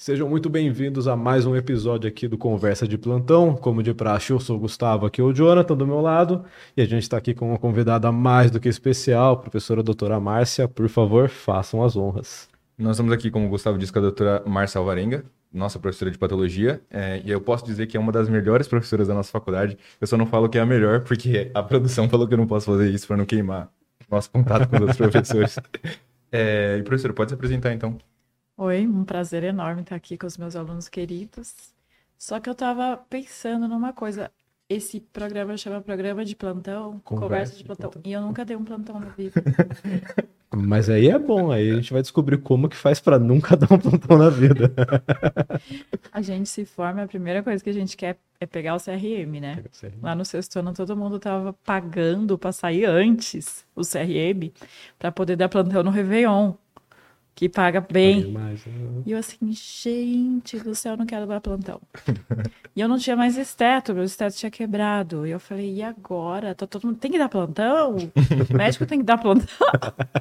Sejam muito bem-vindos a mais um episódio aqui do Conversa de Plantão. Como de praxe, eu sou o Gustavo, aqui é o Jonathan do meu lado, e a gente está aqui com uma convidada mais do que especial, professora doutora Márcia. Por favor, façam as honras. Nós estamos aqui, como o Gustavo disse, com a doutora Márcia Alvarenga, nossa professora de patologia, é, e eu posso dizer que é uma das melhores professoras da nossa faculdade. Eu só não falo que é a melhor, porque a produção falou que eu não posso fazer isso para não queimar nosso contato com os outros professores. É, e professora, pode se apresentar então? Oi, um prazer enorme estar aqui com os meus alunos queridos. Só que eu estava pensando numa coisa. Esse programa chama Programa de Plantão, Conversa, Conversa de, plantão, plantão, E eu nunca dei um plantão na vida. Mas aí é bom, aí a gente vai descobrir como que faz para nunca dar um plantão na vida. a gente se forma, a primeira coisa que a gente quer é pegar o CRM, né? O CRM. Lá no sexto ano todo mundo tava pagando para sair antes o CRM para poder dar plantão no Réveillon que paga bem. Né? E eu assim, gente do céu, não quero dar plantão. e eu não tinha mais esteto, meu esteto tinha quebrado. E eu falei, e agora? Tá todo mundo tem que dar plantão? O médico tem que dar plantão?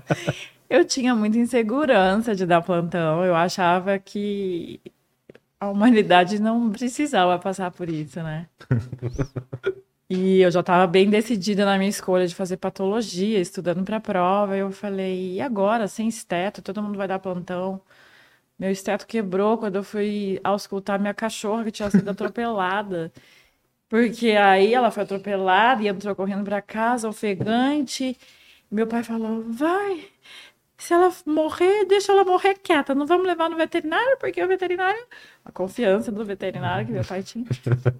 eu tinha muita insegurança de dar plantão. Eu achava que a humanidade não precisava passar por isso, né? E eu já estava bem decidida na minha escolha de fazer patologia, estudando para a prova. Eu falei, e agora, sem esteto, todo mundo vai dar plantão. Meu esteto quebrou quando eu fui auscultar minha cachorra que tinha sido atropelada. Porque aí ela foi atropelada e entrou correndo para casa, ofegante. Meu pai falou: vai, se ela morrer, deixa ela morrer quieta. Não vamos levar no veterinário, porque o veterinário, a confiança do veterinário que meu pai tinha,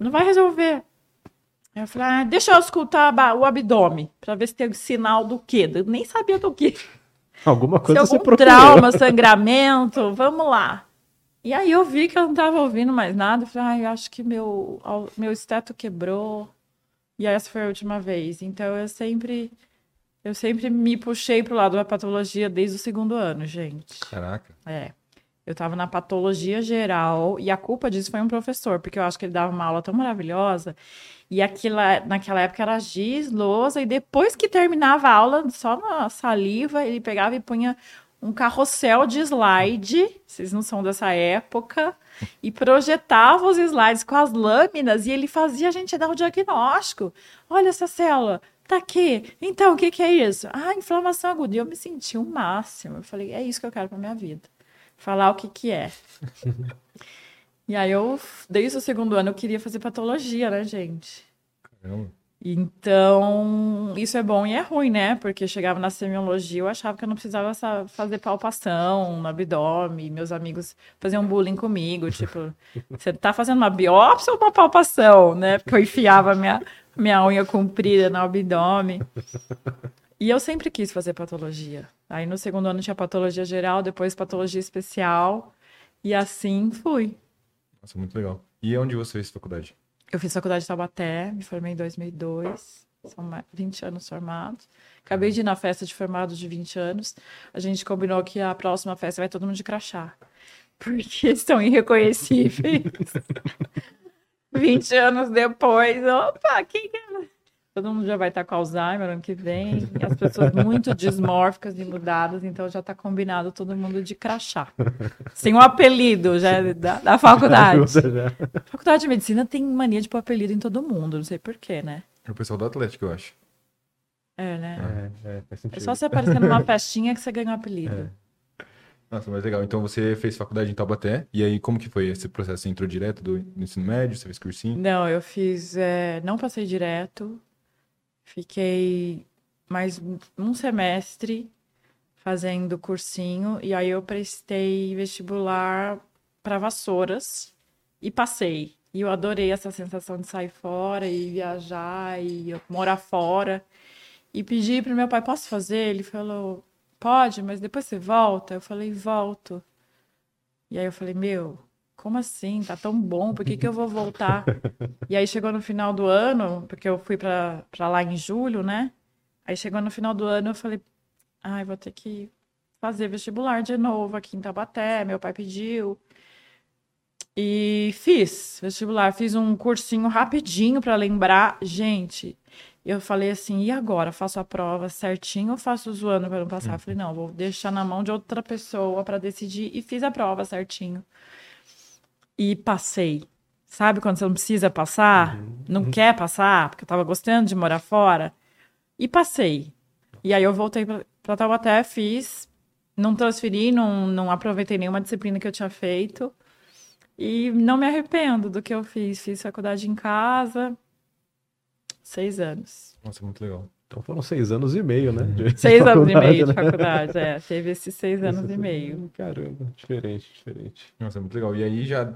não vai resolver. Eu falei, ah, deixa eu escutar o abdômen, para ver se tem sinal do quê. Eu nem sabia do quê. Alguma coisa se algum trauma, sangramento, vamos lá. E aí eu vi que eu não estava ouvindo mais nada. Eu falei, ah, eu acho que meu, meu esteto quebrou. E essa foi a última vez. Então eu sempre eu sempre me puxei pro lado da patologia desde o segundo ano, gente. Caraca. É. Eu estava na patologia geral e a culpa disso foi um professor, porque eu acho que ele dava uma aula tão maravilhosa e aquilo, naquela época era giz, lousa, e depois que terminava a aula, só na saliva, ele pegava e punha um carrossel de slide, vocês não são dessa época, e projetava os slides com as lâminas, e ele fazia a gente dar o diagnóstico. Olha essa célula, tá aqui. Então, o que, que é isso? Ah, inflamação aguda. E eu me senti o máximo. Eu falei, é isso que eu quero para minha vida. Falar o que, que é. E aí eu, desde o segundo ano, eu queria fazer patologia, né, gente? Caramba. Então, isso é bom e é ruim, né? Porque chegava na semiologia, eu achava que eu não precisava fazer palpação no abdômen. Meus amigos faziam bullying comigo, tipo, você tá fazendo uma biópsia ou uma palpação, né? Porque eu enfiava minha, minha unha comprida no abdômen. E eu sempre quis fazer patologia. Aí no segundo ano tinha patologia geral, depois patologia especial. E assim fui. Nossa, muito legal. E onde você fez faculdade? Eu fiz faculdade de Taubaté, me formei em 2002. São 20 anos formados. Acabei de ir na festa de formados de 20 anos. A gente combinou que a próxima festa vai todo mundo de crachá. Porque são irreconhecíveis. 20 anos depois, opa, quem é? Todo mundo já vai estar com Alzheimer ano que vem. E as pessoas muito dismórficas e mudadas, então já está combinado todo mundo de crachá. Sem um apelido já da, da faculdade. A faculdade de medicina tem mania de pôr apelido em todo mundo, não sei porquê, né? É o pessoal do Atlético, eu acho. É, né? É, é, é só você aparecer numa festinha que você ganha um apelido. É. Nossa, mas legal. Então você fez faculdade em Taubaté, e aí como que foi esse processo? Você entrou direto do ensino médio, você fez cursinho? Não, eu fiz, é, não passei direto, Fiquei mais um semestre fazendo cursinho e aí eu prestei vestibular para Vassouras e passei. E eu adorei essa sensação de sair fora e viajar e morar fora. E pedi para meu pai, posso fazer? Ele falou, pode, mas depois você volta? Eu falei, volto. E aí eu falei, meu, como assim? Tá tão bom, por que, que eu vou voltar? e aí chegou no final do ano, porque eu fui para lá em julho, né? Aí chegou no final do ano, eu falei, ai, vou ter que fazer vestibular de novo aqui em Tabaté, meu pai pediu. E fiz vestibular, fiz um cursinho rapidinho para lembrar. Gente, eu falei assim, e agora? Faço a prova certinho ou faço zoando para não passar? Falei, não, vou deixar na mão de outra pessoa para decidir. E fiz a prova certinho. E passei. Sabe quando você não precisa passar? Uhum. Não uhum. quer passar, porque eu tava gostando de morar fora. E passei. E aí eu voltei para Taubaté, fiz, não transferi, não, não aproveitei nenhuma disciplina que eu tinha feito. E não me arrependo do que eu fiz. Fiz faculdade em casa, seis anos. Nossa, muito legal. Então foram seis anos e meio, né? seis anos e meio de né? faculdade, é. Teve esses seis anos e meio. Caramba, diferente, diferente. Nossa, muito legal. E aí já.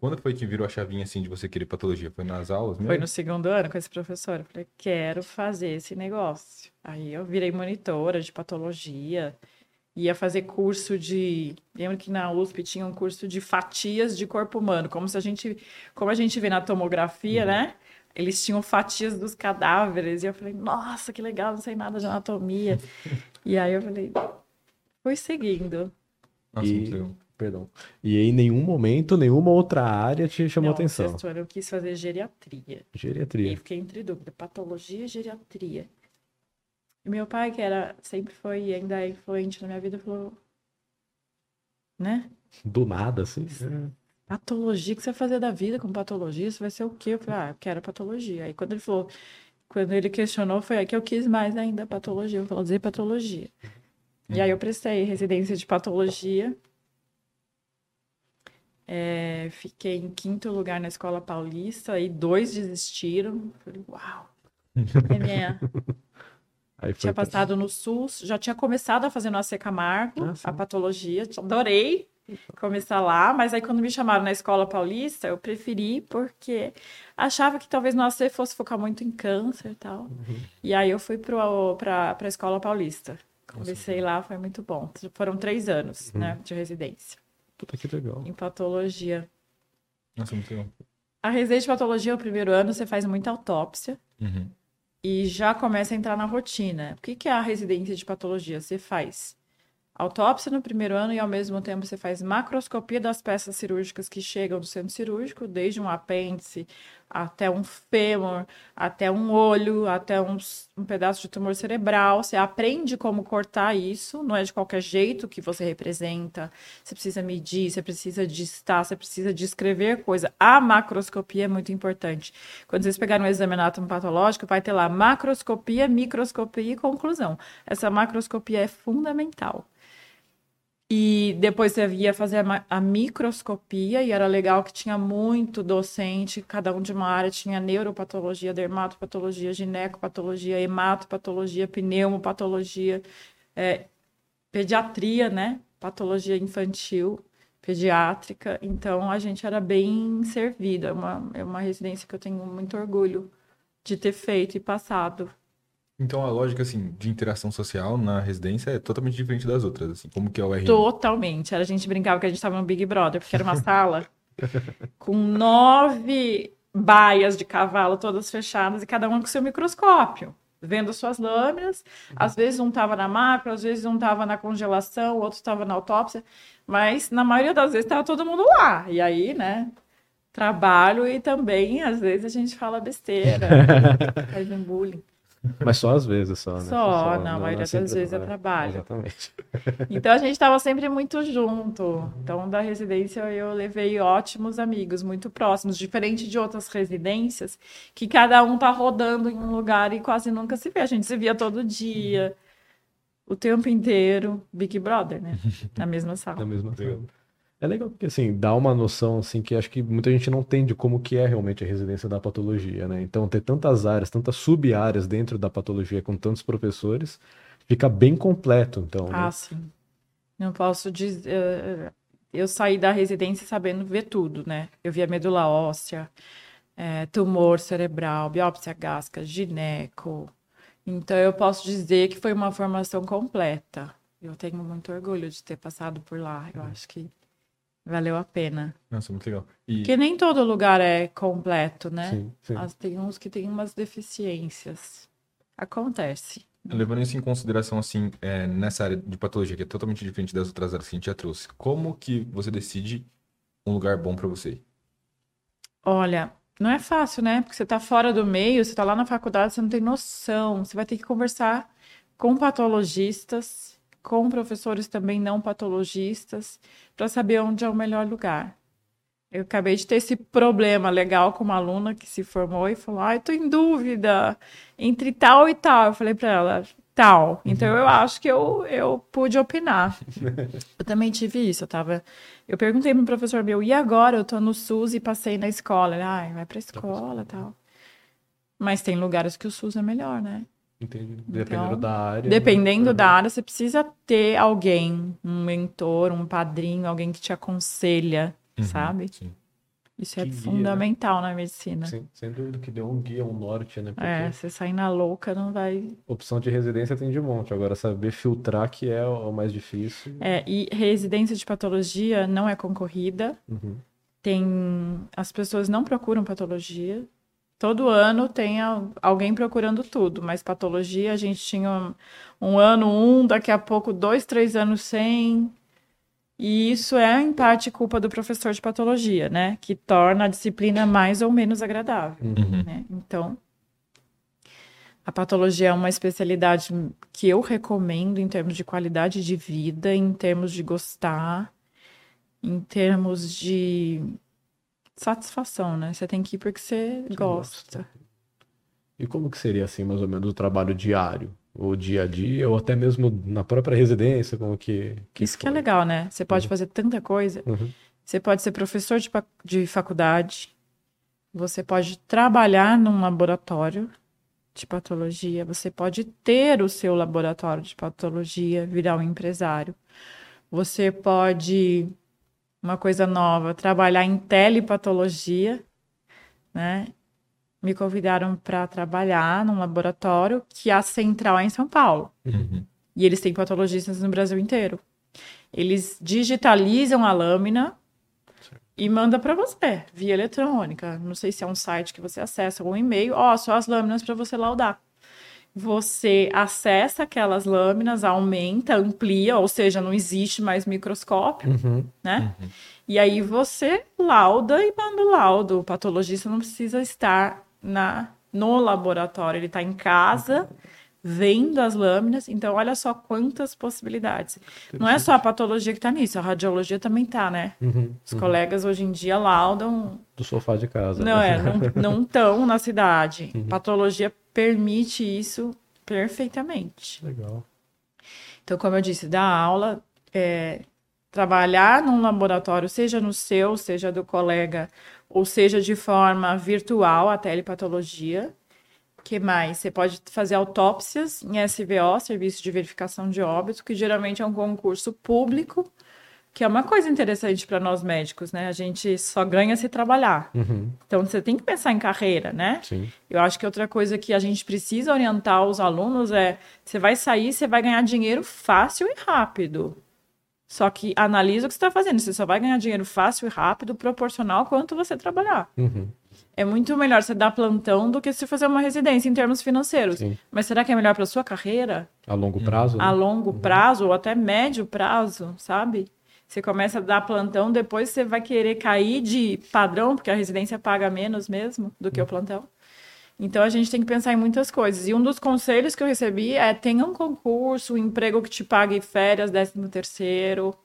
Quando foi que virou a chavinha assim de você querer patologia? Foi nas aulas mesmo? Foi no segundo ano com esse professor. Eu falei, quero fazer esse negócio. Aí eu virei monitora de patologia, ia fazer curso de. Lembro que na USP tinha um curso de fatias de corpo humano, como se a gente. Como a gente vê na tomografia, uhum. né? Eles tinham fatias dos cadáveres. E eu falei, nossa, que legal, não sei nada de anatomia. e aí eu falei, fui seguindo. Nossa, e... Perdão. E em nenhum momento, nenhuma outra área te chamou não, atenção? Sexto ano eu quis fazer geriatria. Geriatria. E fiquei entre dúvida, patologia e geriatria. E meu pai, que era, sempre foi e ainda é influente na minha vida, falou, né? Do nada, assim? Patologia, o que você vai fazer da vida com patologia? Você vai ser o quê? Eu falei, ah, eu quero patologia. Aí quando ele falou, quando ele questionou, foi aí que eu quis mais ainda patologia. Eu falei, dizer patologia. Uhum. E aí eu prestei residência de patologia. É, fiquei em quinto lugar na escola paulista e dois desistiram. Falei, uau! É minha... tinha passado no SUS, já tinha começado a fazer no AC Camargo, ah, a patologia, adorei começar lá, mas aí quando me chamaram na escola paulista, eu preferi porque achava que talvez no AC fosse focar muito em câncer e tal. Uhum. E aí eu fui para a escola paulista. Comecei lá, foi muito bom. Foram três anos, uhum. né, de residência. Puta que legal. Em patologia. Nossa, muito legal. A residência de patologia, o primeiro ano, você faz muita autópsia. Uhum. E já começa a entrar na rotina. O que, que é a residência de patologia? Você faz autópsia no primeiro ano e, ao mesmo tempo, você faz macroscopia das peças cirúrgicas que chegam do centro cirúrgico, desde um apêndice até um fêmur, até um olho, até um, um pedaço de tumor cerebral. Você aprende como cortar isso, não é de qualquer jeito que você representa. Você precisa medir, você precisa distar, você precisa descrever coisa. A macroscopia é muito importante. Quando vocês pegarem um exame patológico, vai ter lá macroscopia, microscopia e conclusão. Essa macroscopia é fundamental. E depois você ia fazer a, microscopia, e era legal que tinha muito docente, cada um de uma área, tinha neuropatologia, dermatopatologia, ginecopatologia, hematopatologia, pneumopatologia, é, pediatria, né? Patologia infantil, pediátrica. Então a gente era bem servido. É uma, é uma residência que eu tenho muito orgulho de ter feito e passado. Então a lógica assim de interação social na residência é totalmente diferente das outras, assim, como que é o RM? Totalmente. A gente brincava que a gente estava no Big Brother, porque era uma sala com nove baias de cavalo todas fechadas e cada um com seu microscópio, vendo suas lâminas. Às vezes um estava na macro, às vezes um estava na congelação, o outro estava na autópsia, mas na maioria das vezes estava todo mundo lá. E aí, né? Trabalho e também, às vezes, a gente fala besteira, faz um bullying. Mas só às vezes, só, né? Só, só não, a maioria das vezes é trabalho. Exatamente. Então a gente estava sempre muito junto. Então, da residência eu levei ótimos amigos, muito próximos, diferente de outras residências, que cada um tá rodando em um lugar e quase nunca se vê. A gente se via todo dia, o tempo inteiro. Big Brother, né? Na mesma sala. Na mesma sala. É legal porque, assim, dá uma noção, assim, que acho que muita gente não tem de como que é realmente a residência da patologia, né? Então, ter tantas áreas, tantas sub-áreas dentro da patologia com tantos professores, fica bem completo, então, né? Ah, sim. Não posso dizer... Eu saí da residência sabendo ver tudo, né? Eu via medula óssea, é, tumor cerebral, biópsia gástrica, gineco. Então, eu posso dizer que foi uma formação completa. Eu tenho muito orgulho de ter passado por lá. Eu acho que valeu a pena. Nossa, muito legal. E... Porque nem todo lugar é completo, né? Sim, sim. As, tem uns que tem umas deficiências. Acontece. Levando isso em consideração, assim, é, nessa área de patologia, que é totalmente diferente das outras áreas que a gente já trouxe, como que você decide um lugar bom para você? Olha, não é fácil, né? Porque você tá fora do meio, você tá lá na faculdade, você não tem noção. Você vai ter que conversar com patologistas, com professores também não patologistas, para saber onde é o melhor lugar. Eu acabei de ter esse problema legal com uma aluna que se formou e falou: Ah, tô em dúvida entre tal e tal. Eu falei para ela: tal. Então eu acho que eu, eu pude opinar. eu também tive isso. Eu tava. Eu perguntei pro professor meu, e agora? Eu tô no SUS e passei na escola. Ele, ah, vai pra escola tal. Mas tem lugares que o SUS é melhor, né? Entendi. Dependendo então, da área. Né? Dependendo né? da área, você precisa ter alguém, um mentor, um padrinho, alguém que te aconselha, uhum, sabe? Sim. Isso é que é guia, fundamental né? na medicina. Sim, sem dúvida que deu um guia, um norte, né? Porque é, você sair na louca não vai. Opção de residência tem de monte. Agora, saber filtrar que é o mais difícil. É, e residência de patologia não é concorrida. Uhum. Tem. As pessoas não procuram patologia. Todo ano tem alguém procurando tudo, mas patologia a gente tinha um, um ano um, daqui a pouco dois, três anos sem. E isso é, em parte, culpa do professor de patologia, né? Que torna a disciplina mais ou menos agradável. Uhum. Né? Então, a patologia é uma especialidade que eu recomendo em termos de qualidade de vida, em termos de gostar, em termos de satisfação, né? Você tem que ir porque você, você gosta. gosta. E como que seria, assim, mais ou menos, o trabalho diário? o dia a dia, ou até mesmo na própria residência, como que. que Isso foi. que é legal, né? Você pode uhum. fazer tanta coisa. Uhum. Você pode ser professor de, de faculdade, você pode trabalhar num laboratório de patologia, você pode ter o seu laboratório de patologia, virar um empresário. Você pode, uma coisa nova, trabalhar em telepatologia, né? me convidaram para trabalhar num laboratório que a central é em São Paulo. Uhum. E eles têm patologistas no Brasil inteiro. Eles digitalizam a lâmina e manda para você via eletrônica. Não sei se é um site que você acessa ou um e-mail. Ó, oh, só as lâminas para você laudar. Você acessa aquelas lâminas, aumenta, amplia, ou seja, não existe mais microscópio, uhum. né? Uhum. E aí você lauda e manda o laudo. O patologista não precisa estar na no laboratório, ele está em casa vendo as lâminas. Então, olha só quantas possibilidades. Não é só a patologia que está nisso, a radiologia também está, né? Uhum, Os uhum. colegas hoje em dia laudam. Do sofá de casa. Não, né? é, não estão na cidade. Uhum. Patologia permite isso perfeitamente. Legal. Então, como eu disse, dar aula, é, trabalhar num laboratório, seja no seu, seja do colega ou seja de forma virtual a telepatologia. que mais? Você pode fazer autópsias em SVO, Serviço de Verificação de Óbito, que geralmente é um concurso público, que é uma coisa interessante para nós médicos, né? A gente só ganha se trabalhar. Uhum. Então você tem que pensar em carreira, né? Sim. Eu acho que outra coisa que a gente precisa orientar os alunos é: você vai sair, você vai ganhar dinheiro fácil e rápido. Só que analisa o que você está fazendo. Você só vai ganhar dinheiro fácil e rápido, proporcional quanto você trabalhar. Uhum. É muito melhor você dar plantão do que se fazer uma residência em termos financeiros. Sim. Mas será que é melhor para sua carreira? A longo prazo? Né? A longo uhum. prazo ou até médio prazo, sabe? Você começa a dar plantão, depois você vai querer cair de padrão, porque a residência paga menos mesmo do que uhum. o plantão. Então a gente tem que pensar em muitas coisas. E um dos conselhos que eu recebi é tenha um concurso, um emprego que te pague férias, décimo terceiro.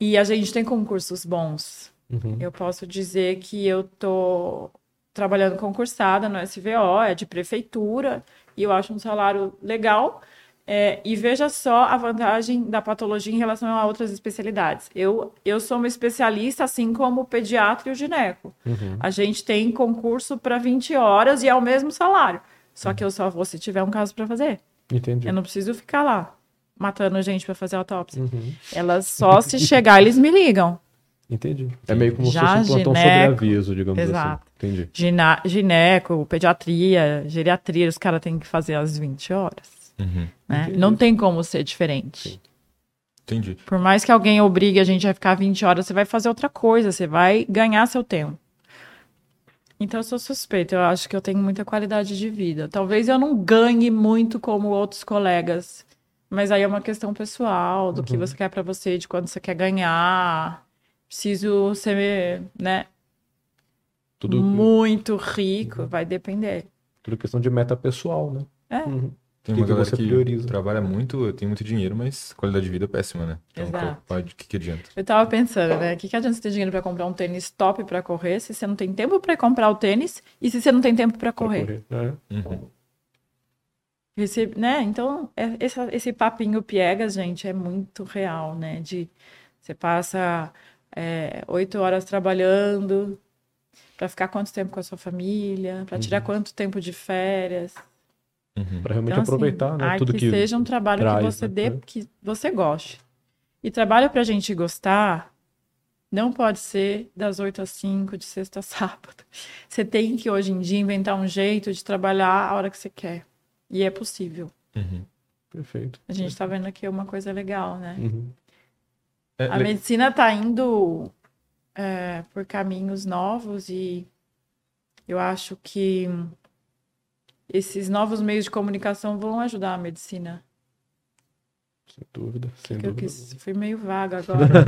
E a gente tem concursos bons. Uhum. Eu posso dizer que eu tô trabalhando concursada no SVO, é de prefeitura, e eu acho um salário legal. É, e veja só a vantagem da patologia em relação a outras especialidades. Eu, eu sou uma especialista, assim como o pediatra e o gineco. Uhum. A gente tem concurso para 20 horas e é o mesmo salário. Só que eu só vou se tiver um caso para fazer. Entendi. Eu não preciso ficar lá matando gente para fazer autópsia. Uhum. Elas só se chegar, eles me ligam. Entendi. É meio como Já se fosse um plantão gineco, sobre aviso, digamos assim. exato. assim. Entendi. Gina, gineco, pediatria, geriatria, os caras têm que fazer às 20 horas. Uhum. Né? Não tem como ser diferente. Sim. Entendi. Por mais que alguém obrigue a gente a ficar 20 horas, você vai fazer outra coisa, você vai ganhar seu tempo. Então eu sou suspeita, eu acho que eu tenho muita qualidade de vida. Talvez eu não ganhe muito como outros colegas, mas aí é uma questão pessoal, do uhum. que você quer para você, de quando você quer ganhar. Preciso ser, né, Tudo muito rico, uhum. vai depender. Tudo questão de meta pessoal, né? É. Uhum. Tem que uma que galera você que prioriza? trabalha muito, tem muito dinheiro, mas qualidade de vida é péssima, né? Então, Exato. o que, que adianta? Eu tava pensando, né? O que, que adianta você ter dinheiro pra comprar um tênis top pra correr se você não tem tempo pra comprar o tênis e se você não tem tempo pra Pra correr? É. Uhum. Esse, né? Então, é- esse, esse papinho piegas, gente, é muito real, né? De você passa é, oito horas trabalhando pra ficar quanto tempo com a sua família, pra tirar quanto tempo de férias. Uhum. Pra realmente Então, assim, aproveitar, né? ai, Tudo que, que, seja um trabalho traz, que você né? dê, É. que você goste. E trabalho pra gente gostar não pode ser das 8 às 5, de sexta a sábado. Você tem que, hoje em dia, inventar um jeito de trabalhar a hora que você quer. E é possível. Uhum. Perfeito. A gente tá vendo aqui uma coisa legal, né? Uhum. É, A le- medicina tá indo é, por caminhos novos e eu acho que esses novos meios de comunicação vão ajudar a medicina. Sem dúvida, sem Que eu dúvida. quis, fui meio vaga agora.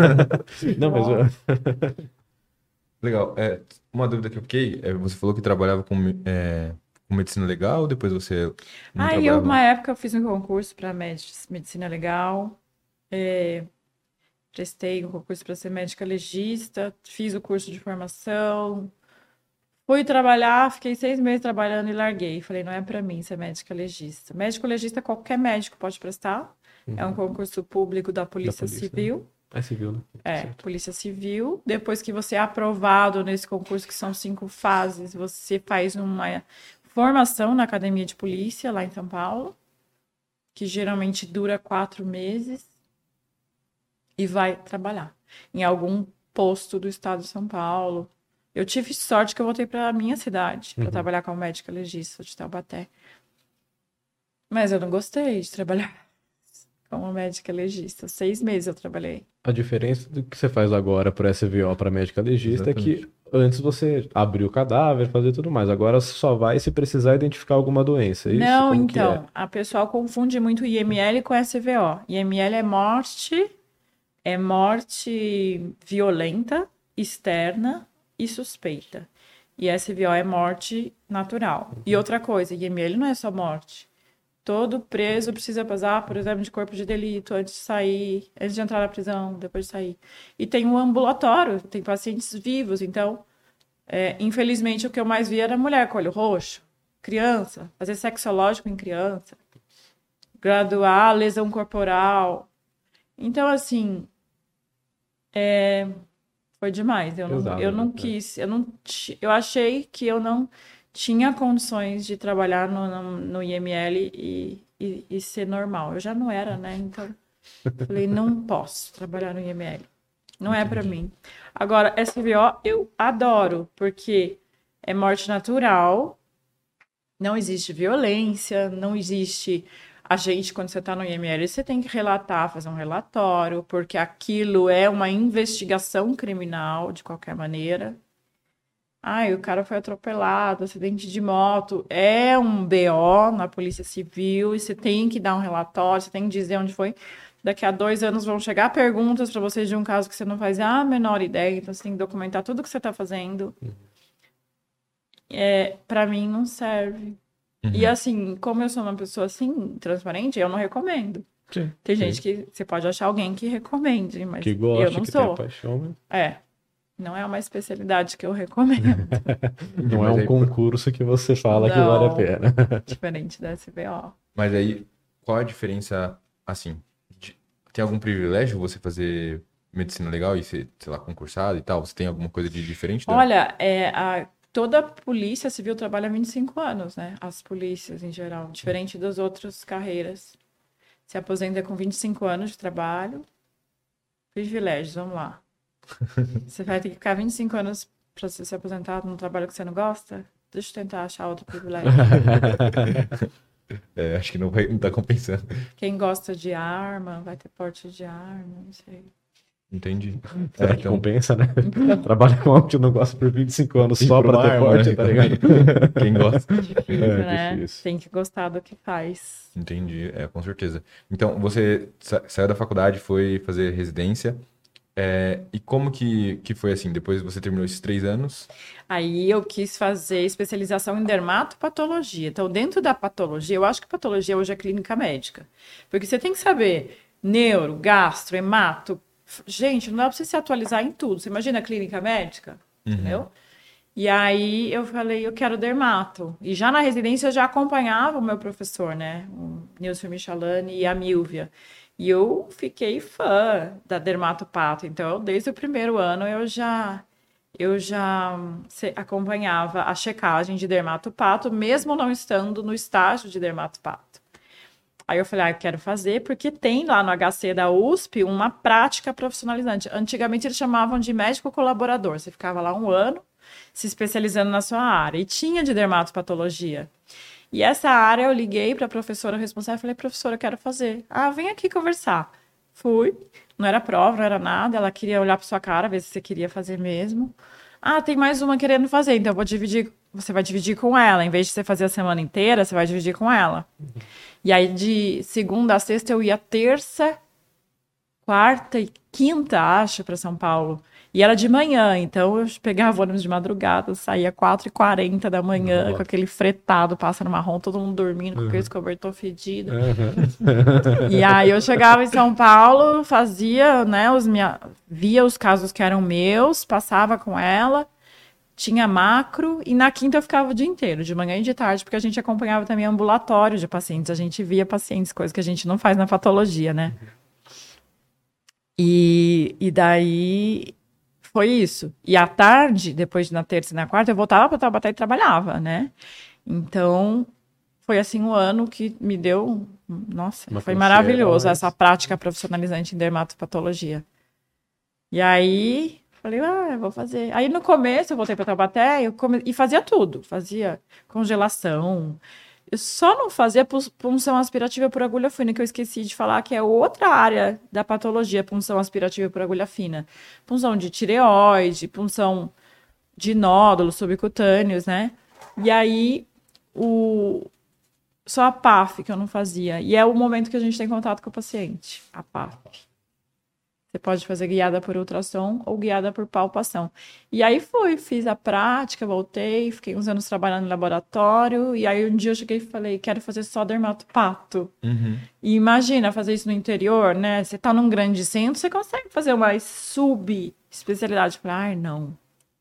Não, mas Legal. É, uma dúvida que eu fiquei, é, você falou que trabalhava com, é, com medicina legal, depois você Aí, eu, trabalhava... uma época, eu fiz um concurso para medicina legal, é, prestei um concurso para ser médica legista, fiz o curso de formação, fui trabalhar, fiquei seis meses trabalhando e larguei. Falei, não é para mim ser médica legista. Médico legista, qualquer médico pode prestar. É um concurso público da Polícia polícia, né? Civil. é civil, né? É, Certo. Polícia Civil. Depois que você é aprovado nesse concurso, que são cinco fases, você faz uma formação na Academia de Polícia, lá em São Paulo, que geralmente dura quatro meses, e vai trabalhar em algum posto do estado de São Paulo. Eu tive sorte que eu voltei para a minha cidade, para Uhum. trabalhar como médica legista de Taubaté. Mas eu não gostei de trabalhar como médica legista. Seis meses eu trabalhei. A diferença do que você faz agora para SVO, para médica legista, é que antes você abriu o cadáver, fazer tudo mais. Agora você só vai se precisar identificar alguma doença. é isso? Não, Como que é? então, a pessoa confunde muito IML com SVO. IML é morte, é morte violenta, externa e suspeita. E SVO é morte natural. E outra coisa, IML não é só morte. Todo preso precisa passar por exame de corpo de delito antes de sair, antes de entrar na prisão, depois de sair. E tem um ambulatório, tem pacientes vivos, então, é, infelizmente, o que eu mais vi era mulher com olho roxo, criança, fazer sexológico em criança, graduar lesão corporal. Então, assim, é, foi demais. Eu não, eu não né? quis, eu não, eu achei que eu não tinha condições de trabalhar no, no, no IML e, e, e ser normal. Eu já não era, né? Então, falei, não posso trabalhar no IML. Não é pra mim. Agora, SVO eu adoro, porque é morte natural, não existe violência, não existe a gente, quando você está no IML, você tem que relatar, fazer um relatório, porque aquilo é uma investigação criminal, de qualquer maneira. Ai, o cara foi atropelado, acidente de moto. É um BO na Polícia Civil e você tem que dar um relatório, você tem que dizer onde foi. Daqui a dois anos vão chegar perguntas para vocês de um caso que você não faz a menor ideia, então você tem que documentar tudo que você está fazendo. É, para mim não serve. Uhum. E assim, como eu sou uma pessoa assim, transparente, eu não recomendo. Sim, Tem sim. gente que você pode achar alguém que recomende, mas que eu gosta, não que tem sou. paixão, mas É. Não é uma especialidade que eu recomendo, não é um aí- concurso que você fala que vale a Não. pena. diferente da SVO. Mas aí, qual a diferença, assim, de- tem algum privilégio você fazer medicina legal e ser, sei lá, concursado e tal? Você tem alguma coisa de diferente? da- Olha, é, a, toda polícia civil trabalha há 25 anos, né? As polícias em geral, diferente das outras carreiras. Se aposenta com 25 anos de trabalho. Privilégios, vamos lá. Você vai ter que ficar 25 anos para você se aposentar num trabalho que você não gosta? Deixa eu tentar achar outro privilégio. É, acho que não, vai, não tá compensando. Quem gosta de arma, vai ter porte de arma, não sei. Entendi. Será É, que então- compensa, né? Trabalha com algo que eu não gosto por 25 anos Sim, só uma ter porte, né? tá ligado? Quem gosta. Difícil, É, né? difícil. Tem que gostar do que faz. Entendi, é, com certeza. Então, você sa- saiu da faculdade, foi fazer residência. É, e como que, que foi assim? Depois você terminou esses três anos? Aí eu quis fazer especialização em dermatopatologia. Então, dentro da patologia, eu acho que patologia hoje é clínica médica. Porque você tem que saber neuro, gastro, hemato. Gente, não dá pra você se atualizar em tudo. Você imagina a clínica médica? Uhum. Entendeu? E aí eu falei, eu quero dermato. E já na residência eu já acompanhava o meu professor, né? O Nilson Michalani e a Milvia. E eu fiquei fã da Dermatopato. Então, desde o primeiro ano, eu já eu já acompanhava a checagem de dermatopato, mesmo não estando no estágio de dermatopato. Aí eu falei, ah, quero fazer, porque tem lá no HC da USP uma prática profissionalizante. Antigamente eles chamavam de médico colaborador. Você ficava lá um ano se especializando na sua área. E tinha de dermatopatologia. E essa área eu liguei para a professora responsável e falei, professora, eu quero fazer. Ah, vem aqui conversar. Fui. Não era prova, não era nada. Ela queria olhar para sua cara, ver se você queria fazer mesmo. Ah, tem mais uma querendo fazer, então eu vou dividir. Você vai dividir com ela. Em vez de você fazer a semana inteira, você vai dividir com ela. Uhum. E aí, de segunda a sexta, eu ia terça, quarta e quinta, acho, para São Paulo. E era de manhã, então eu pegava ônibus de madrugada, saía 4h40 da manhã, Nossa. com aquele fretado, pássaro marrom, todo mundo dormindo, com uhum. aquele cobertor fedido. Uhum. e aí eu chegava em São Paulo, fazia, né, os minha... via os casos que eram meus, passava com ela, tinha macro, e na quinta eu ficava o dia inteiro, de manhã e de tarde, porque a gente acompanhava também ambulatório de pacientes, a gente via pacientes, coisa que a gente não faz na patologia, né? E, e daí foi isso. E à tarde, depois na terça e na quarta, eu voltava para Taubaté e trabalhava, né? Então, foi assim um ano que me deu. Nossa, Uma foi maravilhoso mas... essa prática profissionalizante em dermatopatologia. E aí, falei, ah, vou fazer. Aí no começo eu voltei para Taubaté eu come... e fazia tudo. Fazia congelação, eu só não fazia punção aspirativa por agulha fina, que eu esqueci de falar que é outra área da patologia, punção aspirativa por agulha fina. Punção de tireoide, punção de nódulos subcutâneos, né? E aí, o... só a PAF que eu não fazia. E é o momento que a gente tem contato com o paciente, a PAF. Você pode fazer guiada por ultrassom ou guiada por palpação. E aí fui, fiz a prática, voltei, fiquei uns anos trabalhando no laboratório. E aí um dia eu cheguei e falei, quero fazer só dermatopato. Uhum. E imagina fazer isso no interior, né? Você tá num grande centro, você consegue fazer uma sub-especialidade. Falei, ai, não, vou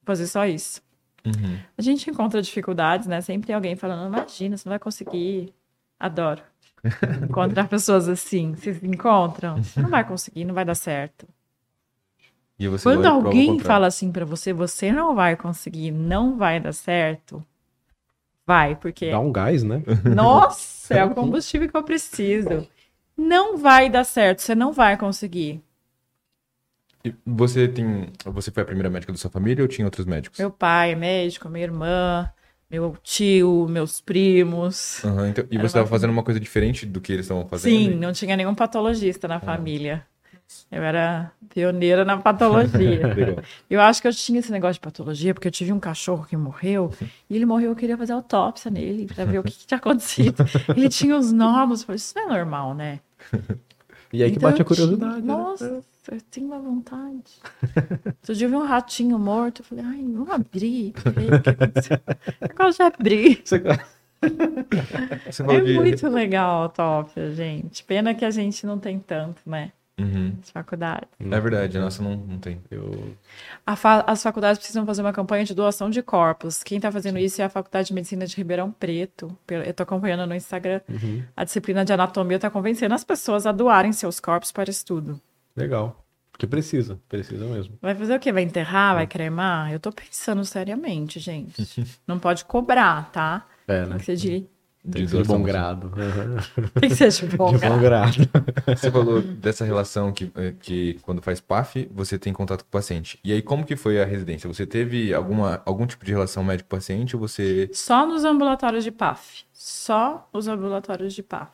fazer só isso. Uhum. A gente encontra dificuldades, né? Sempre tem alguém falando, imagina, você não vai conseguir. Adoro. Encontrar pessoas assim, vocês encontram? Você não vai conseguir, não vai dar certo. Quando alguém fala assim para você, você não vai conseguir, não vai dar certo, vai, porque. Dá um gás, né? Nossa, é o combustível que eu preciso. Não vai dar certo, você não vai conseguir. E você tem. Você foi a primeira médica da sua família ou tinha outros médicos? Meu pai é médico, minha irmã, meu tio, meus primos. Uhum, então, e você estava uma... fazendo uma coisa diferente do que eles estavam fazendo? Sim, não tinha nenhum patologista na ah. família. Eu era pioneira na patologia. eu acho que eu tinha esse negócio de patologia, porque eu tive um cachorro que morreu, e ele morreu, eu queria fazer autópsia nele, para ver o que, que, tinha acontecido. Ele tinha os nódulos, eu falei, isso não é normal, né? E aí que então, bate a curiosidade. Né? Nossa, né? eu tenho uma vontade. Outro dia eu vi um ratinho morto, eu falei, ai, vamos abrir. Eu gosto de abrir. Você... é muito legal a gente. Pena que a gente não tem tanto, né? Uhum. As faculdades. É verdade, a nossa não, não tem. Eu... Fa as faculdades precisam fazer uma campanha de doação de corpos. Quem está fazendo Sim. isso é a Faculdade de Medicina de Ribeirão Preto. Eu estou acompanhando no Instagram. Uhum. A disciplina de anatomia está convencendo as pessoas a doarem seus corpos para estudo. Legal. Porque precisa, precisa mesmo. Vai fazer o quê? Vai enterrar? Vai cremar? Eu tô pensando seriamente, gente. Não pode cobrar, tá? É, né? Tem que ser de de, de bom grado. Tem que ser de bom, de bom grado. Você falou dessa relação que, eh, que quando faz PAF, você tem contato com o paciente. E aí, como que foi a residência? Você teve alguma, algum tipo de relação médico-paciente ou você... Só nos ambulatórios de PAF. Só os ambulatórios de PAF.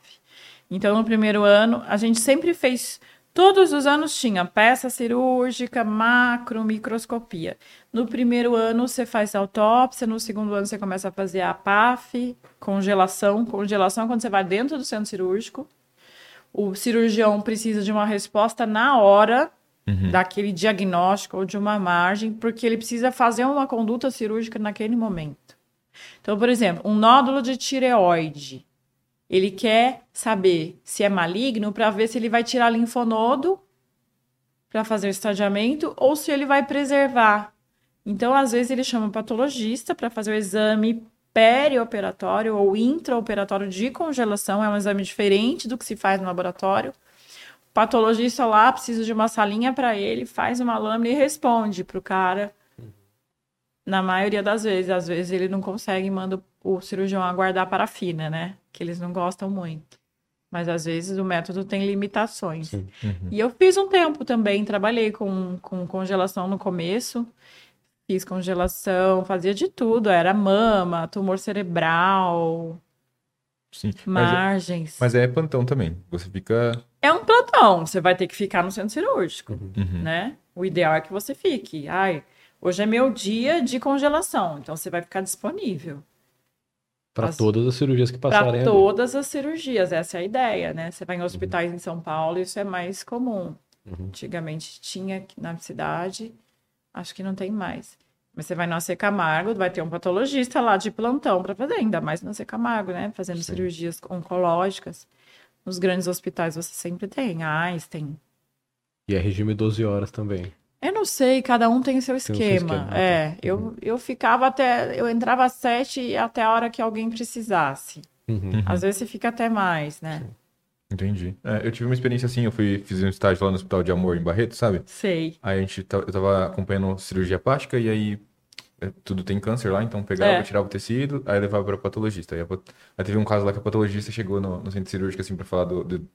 Então, no primeiro ano, a gente sempre fez Todos os anos tinha peça cirúrgica, macro, microscopia. No primeiro ano você faz autópsia, no segundo ano você começa a fazer a PAF, congelação. Congelação é quando você vai dentro do centro cirúrgico. O cirurgião precisa de uma resposta na hora uhum. daquele diagnóstico ou de uma margem, porque ele precisa fazer uma conduta cirúrgica naquele momento. Então, por exemplo, um nódulo de tireoide. Ele quer saber se é maligno para ver se ele vai tirar linfonodo para fazer o estadiamento ou se ele vai preservar. Então, às vezes, ele chama o patologista para fazer o exame perioperatório ou intraoperatório de congelação, é um exame diferente do que se faz no laboratório. O patologista lá precisa de uma salinha para ele, faz uma lâmina e responde para o cara. Na maioria das vezes, às vezes ele não consegue manda o cirurgião aguardar parafina, né? Que eles não gostam muito. Mas às vezes o método tem limitações. Uhum. E eu fiz um tempo também, trabalhei com, com congelação no começo. Fiz congelação, fazia de tudo. Era mama, tumor cerebral, Sim. margens. Mas é, mas é plantão também. Você fica. É um plantão. Você vai ter que ficar no centro cirúrgico, uhum. né? O ideal é que você fique. Ai, hoje é meu dia de congelação, então você vai ficar disponível. Para todas as cirurgias que passarem. Para todas as cirurgias, essa é a ideia, né? Você vai em hospitais uhum. em São Paulo, isso é mais comum. Uhum. Antigamente tinha na cidade, Acho que não tem mais. Mas você vai no AC Camargo, vai ter um patologista lá de plantão para fazer, ainda mais no AC Camargo, né? Fazendo Sim. cirurgias oncológicas. Nos grandes hospitais você sempre tem, a Einstein. E é regime 12 horas também. Eu não sei, cada um tem seu esquema. Tem seu esquema é, uhum. eu, eu ficava até. Eu entrava às sete até a hora que alguém precisasse. Uhum. Às vezes você fica até mais, né? Sim. Entendi. É, eu tive uma experiência assim, eu fui fiz um estágio lá no Hospital de Amor, em Barreto, sabe? Sei. Aí a gente, eu tava acompanhando cirurgia plástica e aí é, tudo tem câncer lá, então pegava, é. tirava o tecido, aí levava para patologista. Aí, aí, teve um caso lá que a patologista chegou no, no centro cirúrgico assim para falar do, do,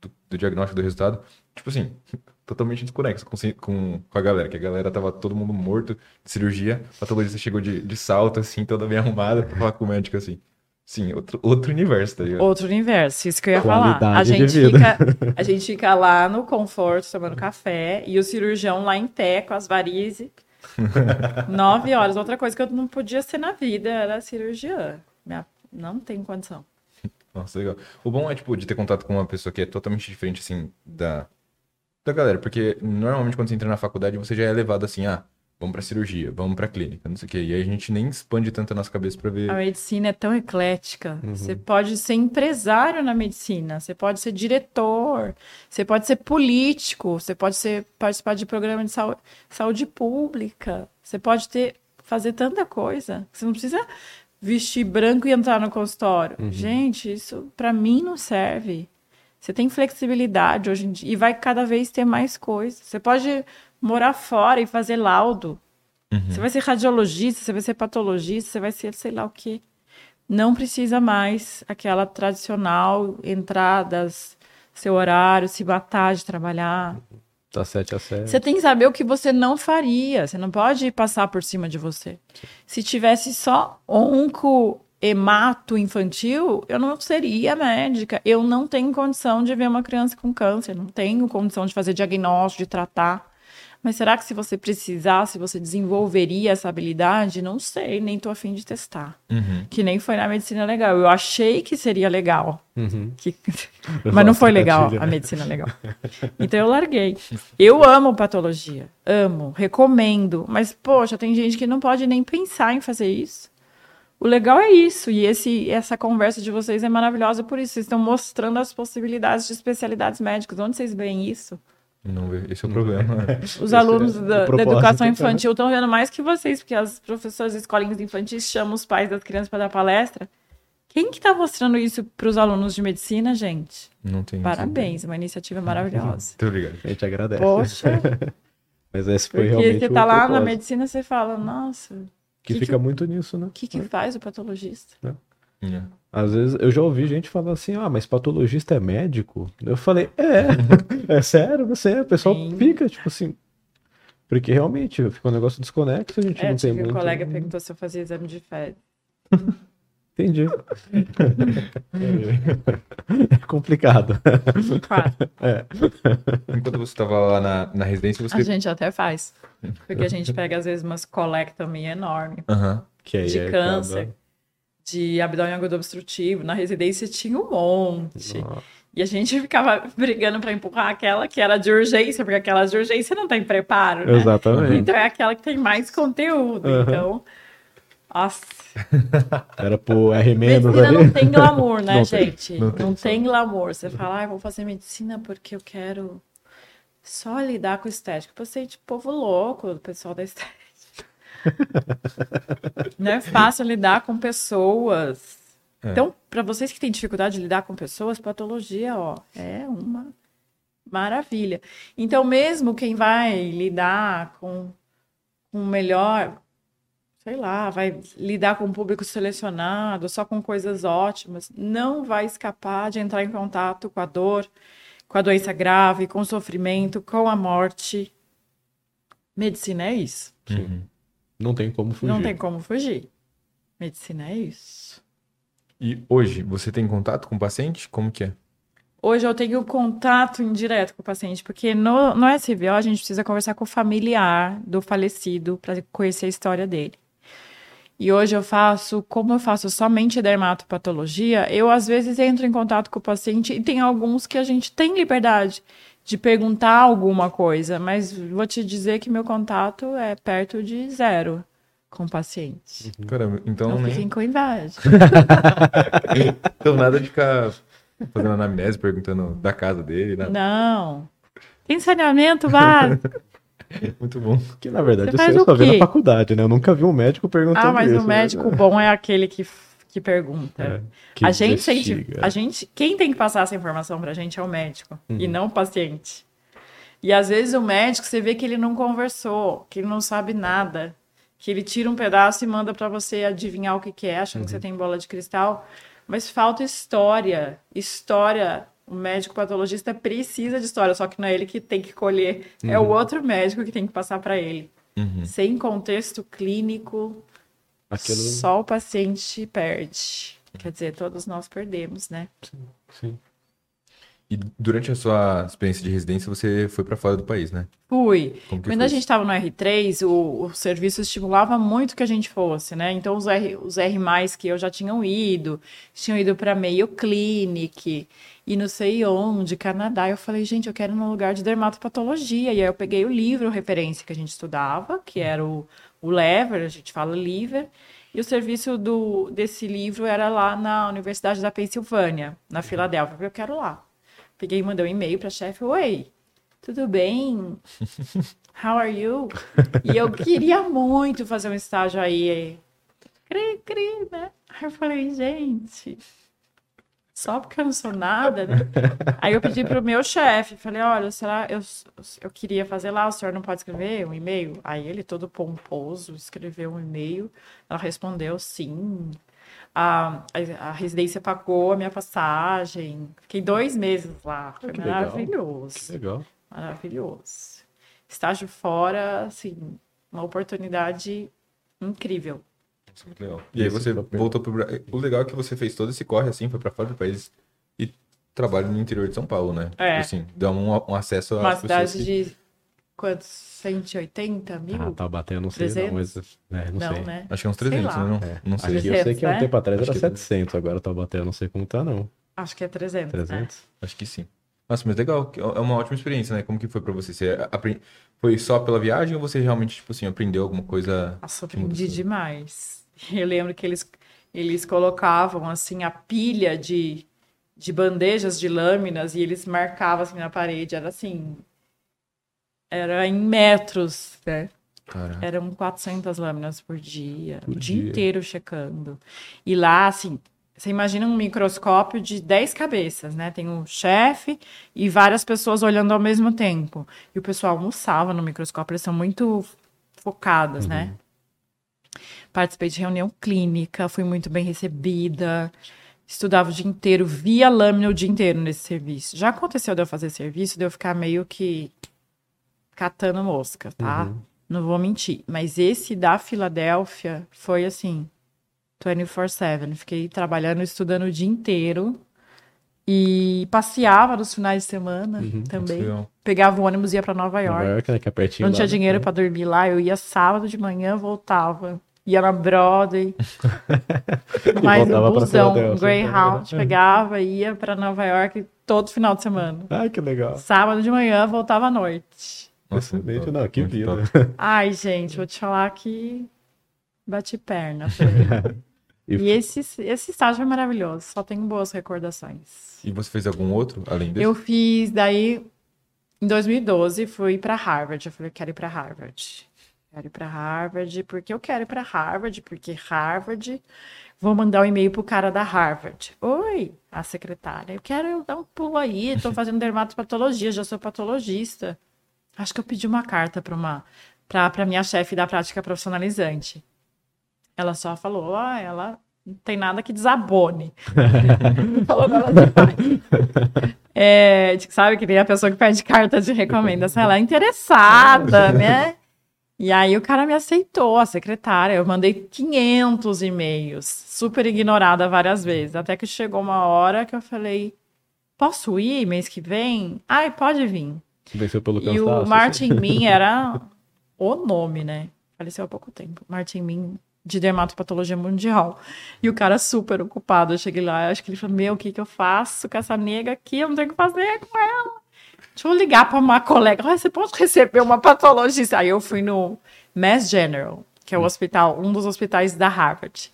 do, do, diagnóstico do resultado. Tipo assim, totalmente desconexo com, com, com, a galera, que a galera tava todo mundo morto de cirurgia. A patologista chegou de, de salto, assim, toda bem arrumada pra falar com o médico assim. Sim, outro, outro universo, tá ligado? Outro universo, isso que eu ia Qualidade falar. A gente, fica, a gente fica lá no conforto tomando café e o cirurgião lá em pé com as varizes. Nove horas. Outra coisa que eu não podia ser na vida era cirurgiã. Minha, não tem condição. Nossa, legal. O bom é, tipo, de ter contato com uma pessoa que é totalmente diferente, assim, da, da galera. Porque normalmente quando você entra na faculdade, você já é levado assim, ah, vamos para cirurgia, vamos para clínica, não sei o quê. E aí a gente nem expande tanto a nossa cabeça para ver. A medicina é tão eclética. Uhum. Você pode ser empresário na medicina, você pode ser diretor, você pode ser político, você pode ser participar de programa de saúde, saúde pública. Você pode ter fazer tanta coisa. Você não precisa vestir branco e entrar no consultório. Uhum. Gente, isso para mim não serve. Você tem flexibilidade hoje em dia e vai cada vez ter mais coisas. Você pode morar fora e fazer laudo. Uhum. Você vai ser radiologista, você vai ser patologista, você vai ser sei lá o quê. Não precisa mais aquela tradicional entradas, seu horário, se batar de trabalhar. Tá 7 a 7. Você tem que saber o que você não faria. Você não pode passar por cima de você. Se tivesse só onco hemato infantil, eu não seria médica. Eu não tenho condição de ver uma criança com câncer. Não tenho condição de fazer diagnóstico, de tratar. Mas será que se você precisasse, você desenvolveria essa habilidade? Não sei, nem tô afim de testar. Uhum. Que nem foi na medicina legal. Eu achei que seria legal. Uhum. Que... Mas não foi legal a medicina legal. Então eu larguei. Eu amo patologia. Amo, recomendo. Mas, poxa, tem gente que não pode nem pensar em fazer isso. O legal é isso, e esse, essa conversa de vocês é maravilhosa por isso. Vocês estão mostrando as possibilidades de especialidades médicas. Onde vocês veem isso? Não, esse é o problema. Os alunos é da, da, educação infantil estão vendo mais que vocês, porque as professoras de escolinhas infantis chamam os pais das crianças para dar palestra. Quem que está mostrando isso para os alunos de medicina, gente? Não tem. Parabéns, uma iniciativa maravilhosa. Muito obrigado. A gente agradece. Poxa. Mas esse foi porque realmente Porque você está lá na medicina, você fala, nossa... Que, que fica que, muito nisso, né? O que, que faz o patologista? É. É. Às vezes eu já ouvi gente falar assim, ah, mas patologista é médico? Eu falei, é, é sério, você, o pessoal Sim. fica, tipo assim. Porque realmente fica um negócio desconexo, a gente é, não tem muito. O colega perguntou se eu fazia exame de fezes. Entendi. é complicado. Claro. É. Enquanto você estava lá na, na residência, você. A gente até faz. Porque a gente pega, às vezes, umas colectomy enorme. Uhum. Que aí de é câncer. Cada de abdômen agudo obstrutivo. Na residência tinha um monte. Nossa. E a gente ficava brigando para empurrar aquela que era de urgência, porque aquela de urgência não tem preparo, né? Exatamente. Então é aquela que tem mais conteúdo. Uhum. Então, nossa. Era pro R menos ali. não tem glamour, né, não gente? Tem, não, tem, não tem glamour. Você fala, ah, eu vou fazer medicina porque eu quero só lidar com estética. Paciente, povo louco, o pessoal da estética. não é fácil lidar com pessoas. É. Então, para vocês que têm dificuldade de lidar com pessoas, patologia, ó, é uma maravilha. Então, mesmo quem vai lidar com um melhor, sei lá, vai lidar com um público selecionado, só com coisas ótimas, não vai escapar de entrar em contato com a dor, com a doença grave, com o sofrimento, com a morte. Medicina é isso. Uhum. Não tem como fugir. Não tem como fugir. Medicina é isso. E hoje, você tem contato com o paciente? Como que é? Hoje eu tenho contato indireto com o paciente, porque no, no SVO a gente precisa conversar com o familiar do falecido para conhecer a história dele. E hoje eu faço, como eu faço somente dermatopatologia, eu às vezes entro em contato com o paciente e tem alguns que a gente tem liberdade de perguntar alguma coisa, mas vou te dizer que meu contato é perto de zero com pacientes. Uhum. Caramba, então Não nem... fiquem com inveja. então nada de ficar fazendo anamnese, perguntando da casa dele, nada. Não. Tem saneamento básico. Muito bom. Que na verdade você eu só vi na faculdade, né? Eu nunca vi um médico perguntando Ah, mas isso, o né? médico né? bom é aquele que, que pergunta. É, que a gente sente, a gente, quem tem que passar essa informação pra gente é o médico uhum. e não o paciente. E às vezes o médico, você vê que ele não conversou, que ele não sabe nada, que ele tira um pedaço e manda para você adivinhar o que, que é, achando uhum. que você uhum. tem bola de cristal. Mas falta história. História o médico patologista precisa de história, só que não é ele que tem que colher, uhum. é o uhum. outro médico que tem que passar para ele. Uhum. Sem contexto clínico, Aquilo... só o paciente perde. Quer dizer, todos nós perdemos, né? Sim, sim. E durante a sua experiência de residência, você foi para fora do país, né? Fui. Quando a gente estava no R3, o, o, serviço estimulava muito que a gente fosse, né? Então, os R, os R+, que eu já tinham ido, tinham ido para Mayo Clinic e não sei onde, Canadá. Eu falei, gente, eu quero ir num lugar de dermatopatologia. E aí eu peguei o livro referência que a gente estudava, que era o, o Lever, a gente fala Liver, e o serviço do, desse livro era lá na Universidade da Pensilvânia, na Filadélfia. Eu quero lá. Peguei e mandei um e-mail para a chefe: Oi, tudo bem? How are you? E eu queria muito fazer um estágio aí. Cri, cri, né? Aí eu falei, gente, só porque eu não sou nada, né? Aí eu pedi pro meu chefe, falei, olha, será eu, eu queria fazer lá, o senhor não pode escrever um e-mail? Aí ele, todo pomposo, escreveu um e-mail. Ela respondeu sim, a, a, residência pagou a minha passagem. Fiquei dois meses lá. Foi que maravilhoso. Legal. Maravilhoso. Estágio fora, assim, uma oportunidade incrível. Isso é muito legal. E aí você voltou pro Brasil. O legal é que você fez todo esse corre assim, foi para fora do país e trabalha no interior de São Paulo, né? É. Assim, dá um, um acesso a. Uma cidade que... de quantos? 180 mil? Ah, tá batendo, não sei 300? não, mas é, não, não, sei. Né? Acho que é uns 300, né? Não, é. não sei. Aqui eu sei que há um tempo atrás Acho era 700, é... agora tá batendo, não sei como tá não. Acho que é 300, 300? Né? Acho que sim. Nossa, mas legal, é uma ótima experiência, né? Como que foi pra você? Você aprend... foi só pela viagem ou você realmente, tipo assim, aprendeu alguma coisa? Nossa, aprendi demais. Eu lembro que eles, eles colocavam, assim, a pilha de, de bandejas de lâminas e eles marcavam, assim, na parede. Era, assim, era em metros, né? Caraca. Eram 400 lâminas por dia, por o dia. dia inteiro checando. E lá, assim, você imagina um microscópio de 10 cabeças, né? Tem o um chefe e várias pessoas olhando ao mesmo tempo. E o pessoal almoçava no microscópio, eles são muito focadas, né? uhum. né? Participei de reunião clínica, fui muito bem recebida. Estudava o dia inteiro, via lâmina o dia inteiro nesse serviço. Já aconteceu de eu fazer serviço, de eu ficar meio que catando mosca, tá? Uhum. Não vou mentir. Mas esse da Filadélfia foi assim, 24-7. Fiquei trabalhando, estudando o dia inteiro. E passeava nos finais de semana uhum, também. Pegava o ônibus e ia para Nova York. Nova York, né, que é pertinho Não tinha né? dinheiro é. para dormir lá. Eu ia sábado de manhã, voltava. Ia na Broadway. mais um busão, um Greyhound. Pegava, ia para Nova York todo final de semana. Ai, que legal. Sábado de manhã, voltava à noite. Nossa, Excelente, não, que vida. Ai, gente, vou te falar que bati perna. e, e esse, esse estágio foi maravilhoso, só tenho boas recordações. E você fez algum outro além desse? Eu fiz, daí, em 2012, fui para Harvard. Eu falei, quero ir para Harvard. Quero ir para Harvard, porque eu quero ir para Harvard, porque Harvard. Vou mandar um e-mail pro cara da Harvard. Oi, a secretária. Eu quero dar um pulo aí. Estou fazendo dermatopatologia, já sou patologista. Acho que eu pedi uma carta para uma para minha chefe da prática profissionalizante. Ela só falou, ah, ela não tem nada que desabone. falou ela de pai. É, sabe que nem a pessoa que pede carta de recomendação, ela é interessada, né? E aí o cara me aceitou, a secretária. Eu mandei 500 e-mails, super ignorada várias vezes. Até que chegou uma hora que eu falei: posso ir mês que vem? Ai, pode vir. Venceu pelo cansaço. E o Martin Min era o nome, né? Faleceu há pouco tempo. Martin Min, de dermatopatologia mundial. E o cara super ocupado. Eu cheguei lá, acho que ele falou: Meu, o que, que eu faço com essa nega aqui? Eu não tenho o que fazer com ela. Deixa eu ligar para uma colega. Ah, você pode receber uma patologista? Aí eu fui no Mass General, que é o hospital, um dos hospitais da Harvard.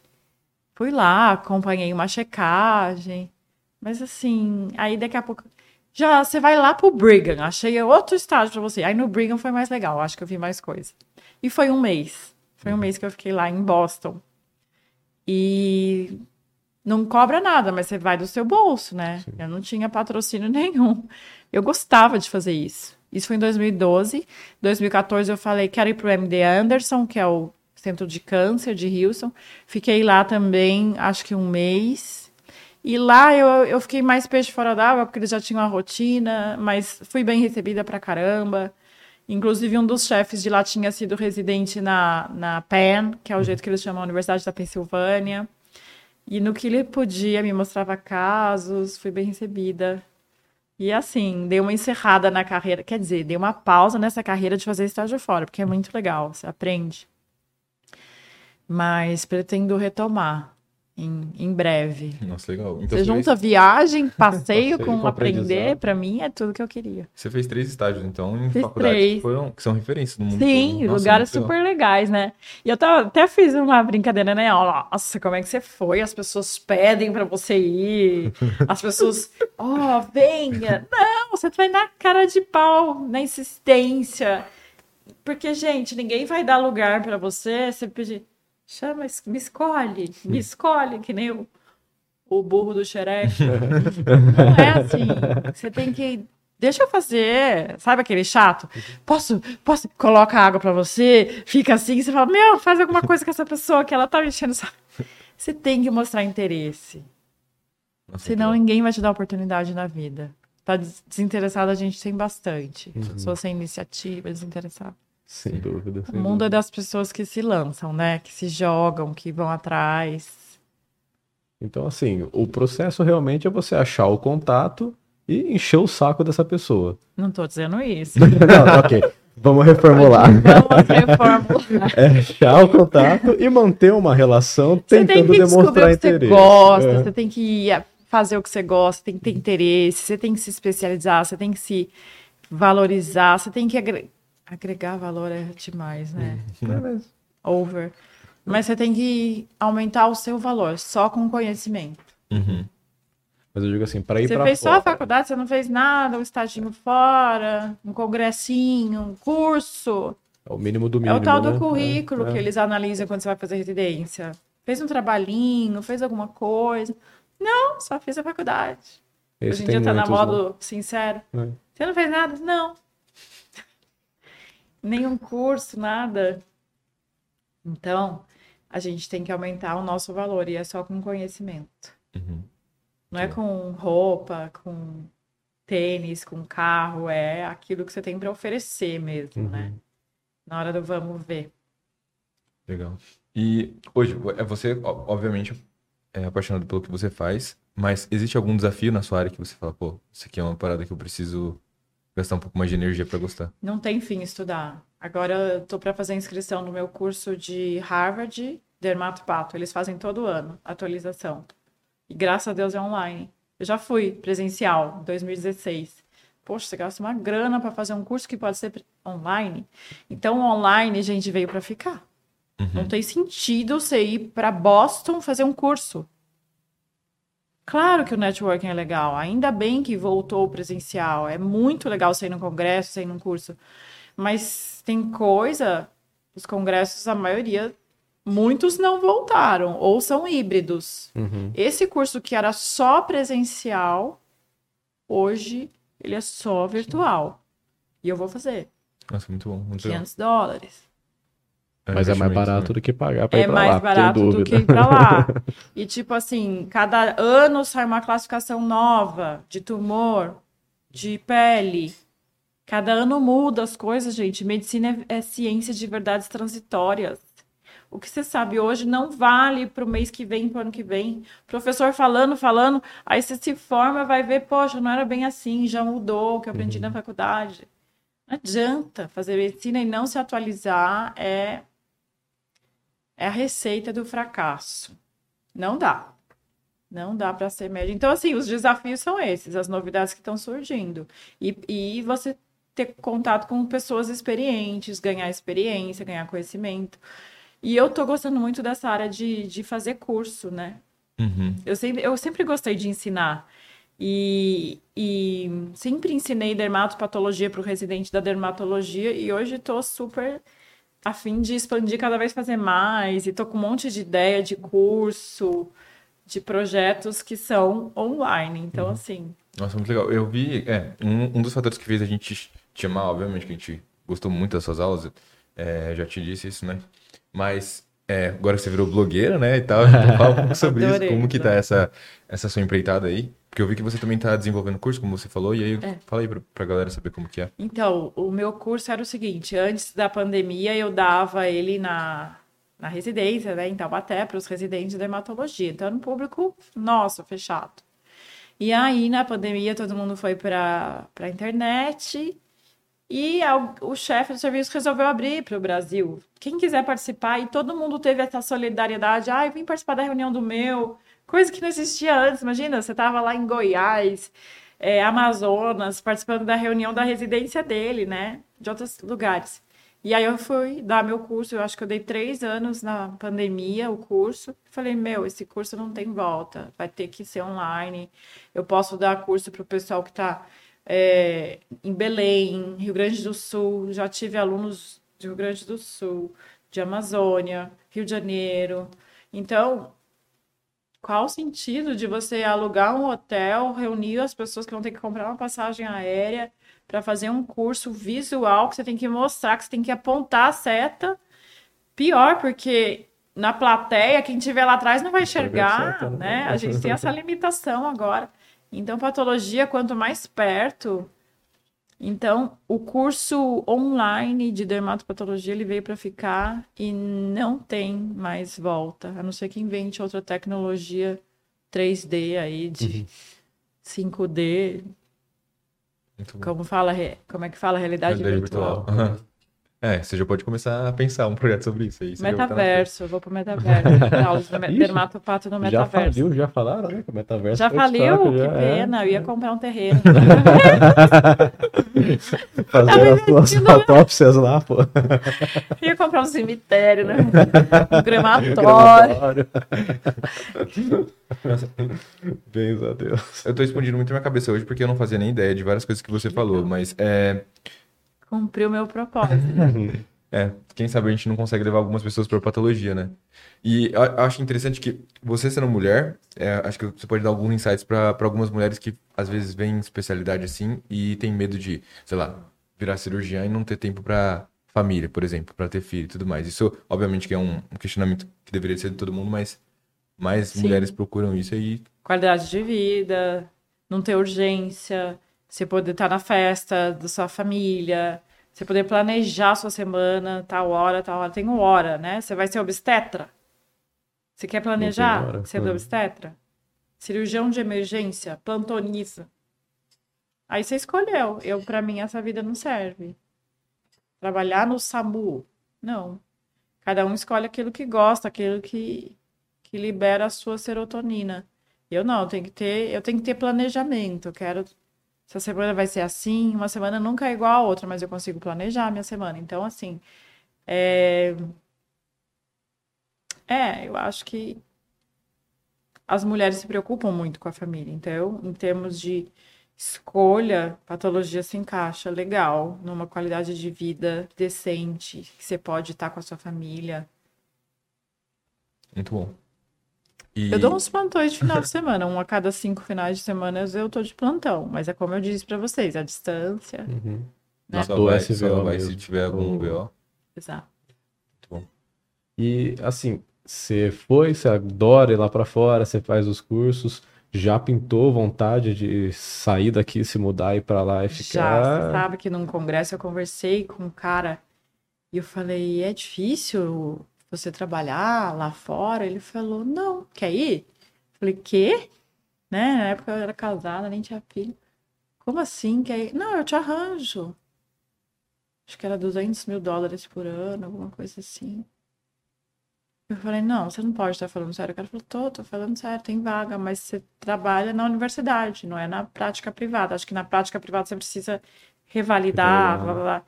Fui lá, acompanhei uma checagem. Mas assim, aí daqui a pouco. Já você vai lá pro Brigham. Achei outro estágio para você. Aí no Brigham foi mais legal. Acho que eu vi mais coisa. E foi um mês. Foi um mês que eu fiquei lá em Boston. E não cobra nada, mas você vai do seu bolso, né? Sim. Eu não tinha patrocínio nenhum. Eu gostava de fazer isso. Isso foi em 2012. 2014 eu falei, quero ir para o MD Anderson, que é o Centro de Câncer de Houston. Fiquei lá também, acho que um mês. E lá eu, eu fiquei mais peixe fora d'água, porque eles já tinham a rotina, mas fui bem recebida pra caramba. Inclusive, um dos chefes de lá tinha sido residente na, na Penn, que é o jeito que eles chamam a Universidade da Pensilvânia. E no que ele podia, me mostrava casos, fui bem recebida. E assim, dei uma encerrada na carreira, quer dizer, dei uma pausa nessa carreira de fazer estágio fora, porque é muito legal, você aprende. Mas pretendo retomar em, em breve. Nossa, legal. Então, você, junta fez... viagem, passeio, com, com aprender, para mim é tudo que eu queria. Você fez três estágios, então, em Fiz faculdades que, foram, que, são referências no mundo Sim. Nossa, lugares super legal. legais, né? E eu tava, até fiz uma brincadeira, né? Nossa, como é que você foi? As pessoas pedem para você ir, as pessoas, ó, oh, venha. Não, você vai na cara de pau, na insistência. Porque, gente, ninguém vai dar lugar para você, você pedir Chama, me escolhe, me escolhe, que nem o, o burro do xerefe. Não é assim. Você tem que. Deixa eu fazer. Sabe aquele chato? Posso, posso, coloca água para você, fica assim, você fala, meu, faz alguma coisa com essa pessoa que ela tá mexendo. Você tem que mostrar interesse. Nossa, Senão que... ninguém vai te dar oportunidade na vida. Tá desinteressado, a gente tem bastante. Uhum. Pessoas sem iniciativa, desinteressado. Sem dúvida. Sem o mundo dúvida. é das pessoas que se lançam, né? Que se jogam, que vão atrás. Então, assim, o processo realmente é você achar o contato e encher o saco dessa pessoa. Não tô dizendo isso. Não, ok. Vamos reformular. Vamos reformular. É achar o contato e manter uma relação tentando demonstrar interesse. Você gosta, é. você tem que fazer o que você gosta, tem que ter interesse, você tem que se especializar, você tem que se valorizar, você tem que Agregar valor é demais, né? Uhum. Over. Mas você tem que aumentar o seu valor só com conhecimento. Uhum. Mas eu digo assim, para ir para Você fez fora... só a faculdade, você não fez nada, um estaginho fora, um congressinho, um curso. É o mínimo do mínimo, É o tal do né? currículo é, que é. eles analisam quando você vai fazer residência. Fez um trabalhinho, fez alguma coisa. Não, só fiz a faculdade. Esse Hoje em dia tá na modo né? sincero. É. Você não fez nada? Não nenhum curso, nada. Então, a gente tem que aumentar o nosso valor e é só com conhecimento. Uhum. Não é com roupa, com tênis, com carro, é aquilo que você tem para oferecer mesmo, né? uhum. né? Na hora do vamos ver. Legal. E hoje, é você, obviamente, é apaixonado pelo que você faz, mas existe algum desafio na sua área que você fala, pô, isso aqui é uma parada que eu preciso gastar um pouco mais de energia para gostar. Não tem fim estudar. Agora eu tô para fazer inscrição no meu curso de Harvard Dermatopato. Eles fazem todo ano atualização. E graças a Deus é online. Eu já fui presencial, em 2016. Poxa, você gasta uma grana para fazer um curso que pode ser online. Então, online, a gente veio para ficar. Uhum. Não tem sentido você ir para Boston fazer um curso. Claro que o networking é legal. Ainda bem que voltou o presencial. É muito legal você ir no congresso, você ir num curso. Mas tem coisa, os congressos, a maioria, muitos não voltaram ou são híbridos. Uhum. Esse curso que era só presencial, hoje ele é só virtual. E eu vou fazer. Nossa, muito bom. Muito 500 legal. dólares. É Mas é mais barato né? do que pagar para é ir para lá. É mais barato do que ir para lá. E tipo assim, cada ano sai uma classificação nova de tumor, de pele. Cada ano muda as coisas, gente. Medicina é, é ciência de verdades transitórias. O que você sabe hoje não vale para o mês que vem, para o ano que vem. Professor falando, falando, aí você se forma, vai ver, poxa, não era bem assim, já mudou o que eu aprendi uhum. na faculdade. Não adianta fazer medicina e não se atualizar é é a receita do fracasso. Não dá. Não dá para ser médio. Então, assim, os desafios são esses, as novidades que estão surgindo. E, e você ter contato com pessoas experientes, ganhar experiência, ganhar conhecimento. E eu tô gostando muito dessa área de, de fazer curso, né? Uhum. Eu, sempre, eu sempre gostei de ensinar. E, e sempre ensinei dermatopatologia para o residente da dermatologia e hoje estou super a fim de expandir cada vez fazer mais e tô com um monte de ideia de curso, de projetos que são online. Então, uhum. assim. Nossa, muito legal. Eu vi, é, um, um dos fatores que fez a gente te chamar, obviamente, que a gente gostou muito das suas aulas, é, já te disse isso, né? Mas é, agora que você virou blogueira, né, e tal, então fala um pouco sobre isso, como que tá essa, essa sua empreitada aí. Porque eu vi que você também está desenvolvendo curso, como você falou, e aí é. fala aí para a galera saber como que é. Então, o meu curso era o seguinte, antes da pandemia eu dava ele na, na residência, né, em Taubaté, para os residentes de dermatologia. Então, era um público nosso, fechado. E aí, na pandemia, todo mundo foi para a internet e o chefe do serviço resolveu abrir para o Brasil. Quem quiser participar, e todo mundo teve essa solidariedade. Ah, eu vim participar da reunião do meu, Coisa que não existia antes. Imagina, você estava lá em Goiás, é, Amazonas, participando da reunião da residência dele, né? De outros lugares. E aí eu fui dar meu curso, eu acho que eu dei três anos na pandemia, o curso. Falei, meu, esse curso não tem volta, vai ter que ser online. Eu posso dar curso para o pessoal que está é, em Belém, Rio Grande do Sul. Já tive alunos de Rio Grande do Sul, de Amazônia, Rio de Janeiro. Então, qual o sentido de você alugar um hotel, reunir as pessoas que vão ter que comprar uma passagem aérea para fazer um curso visual que você tem que mostrar, que você tem que apontar a seta? Pior, porque na plateia, quem estiver lá atrás não vai enxergar, né? né? A gente tem essa limitação agora. Então, patologia, quanto mais perto, então, o curso online de dermatopatologia ele veio para ficar e não tem mais volta, a não ser que invente outra tecnologia 3D aí de uhum. 5D. Como fala, como é que fala realidade, realidade virtual? virtual. Uhum. É, você já pode começar a pensar um projeto sobre isso aí. Metaverso, eu vou pro metaverso. dermatopato no metaverso. Já faliu, já falaram, né? Que o metaverso já faliu? que já, é. pena, é. eu ia comprar um terreno. Fazer as suas autópsias lá, pô. Ia comprar um cemitério, né? Um crematório. Bens a Deus. Eu tô expandindo muito minha cabeça hoje porque eu não fazia nem ideia de várias coisas que você falou, mas é Cumpriu o meu propósito. é, quem sabe a gente não consegue levar algumas pessoas para patologia, né? E eu acho interessante que você sendo mulher, é, acho que você pode dar alguns insights para algumas mulheres que às vezes vêm especialidade assim e tem medo de, sei lá, virar cirurgiã e não ter tempo para família, por exemplo, para ter filho e tudo mais. Isso, obviamente, que é um, questionamento que deveria ser de todo mundo, mas mais Sim. mulheres procuram isso aí. Qualidade de vida, não ter urgência, você poder estar na festa da sua família, você poder planejar sua semana, tal hora, tal hora. Tem uma hora, né? Você vai ser obstetra? Você quer planejar ser obstetra? Cirurgião de emergência, plantonista. Aí você escolheu. Eu, para mim, essa vida não serve. Trabalhar no SAMU? Não. Cada um escolhe aquilo que gosta, aquilo que, que libera a sua serotonina. Eu não, eu tenho que ter, eu tenho que ter planejamento. Eu quero essa semana vai ser assim, uma semana nunca é igual a outra, mas eu consigo planejar a minha semana. Então, assim, é... é, eu acho que as mulheres se preocupam muito com a família. Então, em termos de escolha, patologia se encaixa legal numa qualidade de vida decente, que você pode estar com a sua família. Muito bom. E... Eu dou uns plantões de final de semana. Um a cada cinco finais de semana eu tô de plantão. Mas é como eu disse para vocês, a distância. Uhum. Né? Só, vai, só vai se tiver algum BO. Exato. Muito bom. E assim, você foi, você adora ir lá para fora, você faz os cursos. Já pintou vontade de sair daqui, se mudar e para lá e ficar? Já, você sabe que num congresso eu conversei com um cara e eu falei, é difícil você trabalhar lá fora? Ele falou, não, quer ir? Falei, quê? Né? Na época eu era casada, nem tinha filho. Como assim? Quer ir? Não, eu te arranjo. Acho que era 200 mil dólares por ano, alguma coisa assim. Eu falei, não, você não pode estar falando sério. O cara falou, tô, tô falando sério, tem vaga, mas você trabalha na universidade, não é na prática privada. Acho que na prática privada você precisa revalidar, blá, blá, blá.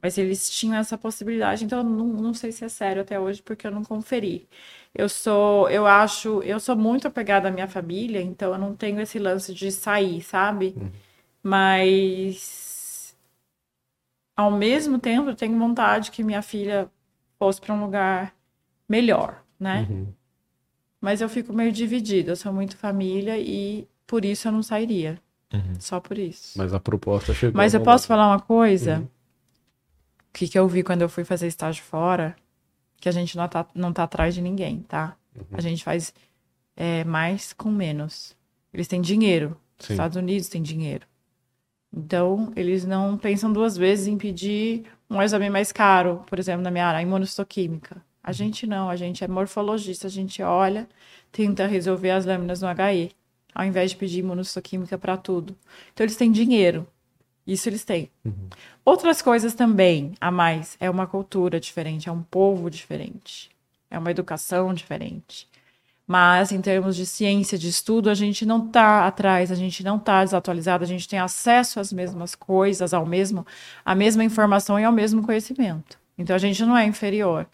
Mas eles tinham essa possibilidade, então eu não, não sei se é sério até hoje, porque eu não conferi. Eu sou, eu acho, eu sou muito apegada à minha família, então eu não tenho esse lance de sair, sabe? Uhum. Mas ao mesmo tempo eu tenho vontade que minha filha fosse para um lugar melhor, né? Uhum. Mas eu fico meio dividida, eu sou muito família e por isso eu não sairia. Uhum. Só por isso. Mas a proposta chegou. Mas eu posso falar uma coisa? Que, que eu vi quando eu fui fazer estágio fora, que a gente não tá, não tá atrás de ninguém, tá? Uhum. A gente faz é, mais com menos. Eles têm dinheiro. Sim. Estados Unidos têm dinheiro. Então, eles não pensam duas vezes em pedir um exame mais caro, por exemplo, na minha área, imunostoquímica. A uhum. gente não, a gente é morfologista, a gente olha, tenta resolver as lâminas no HE, ao invés de pedir imunostoquímica para tudo. Então, eles têm dinheiro. Isso eles têm. Uhum. Outras coisas também, a mais, é uma cultura diferente, é um povo diferente, é uma educação diferente. Mas em termos de ciência, de estudo, a gente não está atrás, a gente não está desatualizado, a gente tem acesso às mesmas coisas, ao mesmo, à mesma informação e ao mesmo conhecimento. Então a gente não é inferior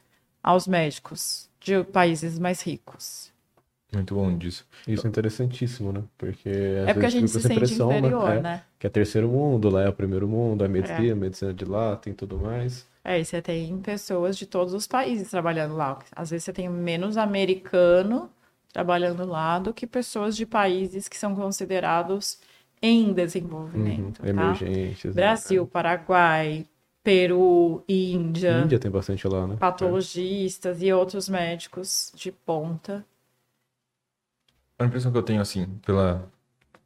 aos médicos de países mais ricos. Muito bom disso. Isso é interessantíssimo, né? Porque é porque a gente se sente né? inferior, né? né? Que é terceiro mundo, lá é o primeiro mundo, é medicina, é. medicina de lá, tem tudo mais. É, e você tem pessoas de todos os países trabalhando lá. Às vezes você tem menos americano trabalhando lá do que pessoas de países que são considerados em desenvolvimento. Uhum, tá? Emergentes. Né? Brasil, né? Paraguai, Peru, Índia. Índia tem bastante lá, né? Patologistas é. e outros médicos de ponta a impressão que eu tenho, assim, pela,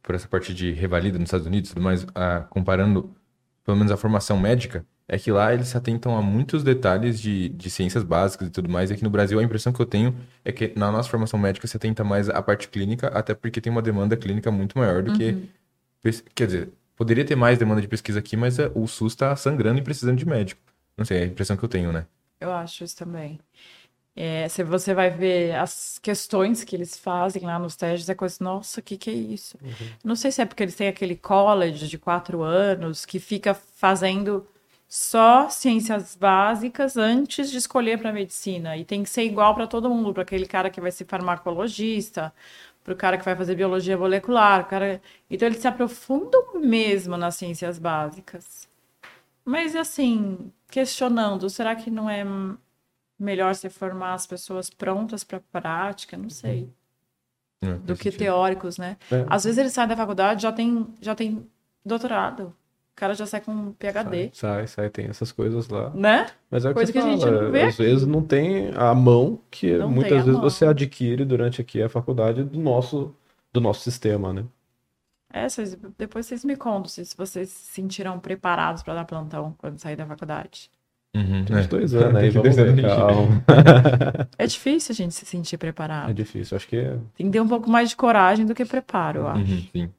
por essa parte de revalida nos Estados Unidos e tudo mais, a, comparando pelo menos a formação médica, é que lá eles se atentam a muitos detalhes de, de ciências básicas e tudo mais. E aqui no Brasil a impressão que eu tenho é que na nossa formação médica se atenta mais à parte clínica, até porque tem uma demanda clínica muito maior do uhum. que. Quer dizer, poderia ter mais demanda de pesquisa aqui, mas é, o SUS está sangrando e precisando de médico. Não sei, é a impressão que eu tenho, né? Eu acho isso também. É, se você vai ver as questões que eles fazem lá nos testes, é coisa, nossa, o que, que é isso? Uhum. Não sei se é porque eles têm aquele college de quatro anos que fica fazendo só ciências básicas antes de escolher para medicina. E tem que ser igual para todo mundo, para aquele cara que vai ser farmacologista, para o cara que vai fazer biologia molecular. Cara... Então eles se aprofundam mesmo nas ciências básicas. Mas assim, questionando, será que não é melhor você formar as pessoas prontas para a prática, não sei. Uhum. É, do que sentido. teóricos, né? É. Às vezes eles saem da faculdade já tem já tem doutorado. O cara já sai com um PhD. Sai, sai, sai, tem essas coisas lá. Né? Mas é Coisa que, que a gente não vê. Às vezes não tem a mão que não muitas vezes mão. você adquire durante aqui a faculdade do nosso do nosso sistema, né? É, vocês, depois vocês me contam se vocês se sentiram preparados para dar plantão quando sair da faculdade. Uhum, Tem uns é. dois anos aí, vamos ver, calma. É difícil a gente se sentir preparado. É difícil, acho que... É... Tem que ter um pouco mais de coragem do que preparo, eu uhum, acho. Uhum, sim.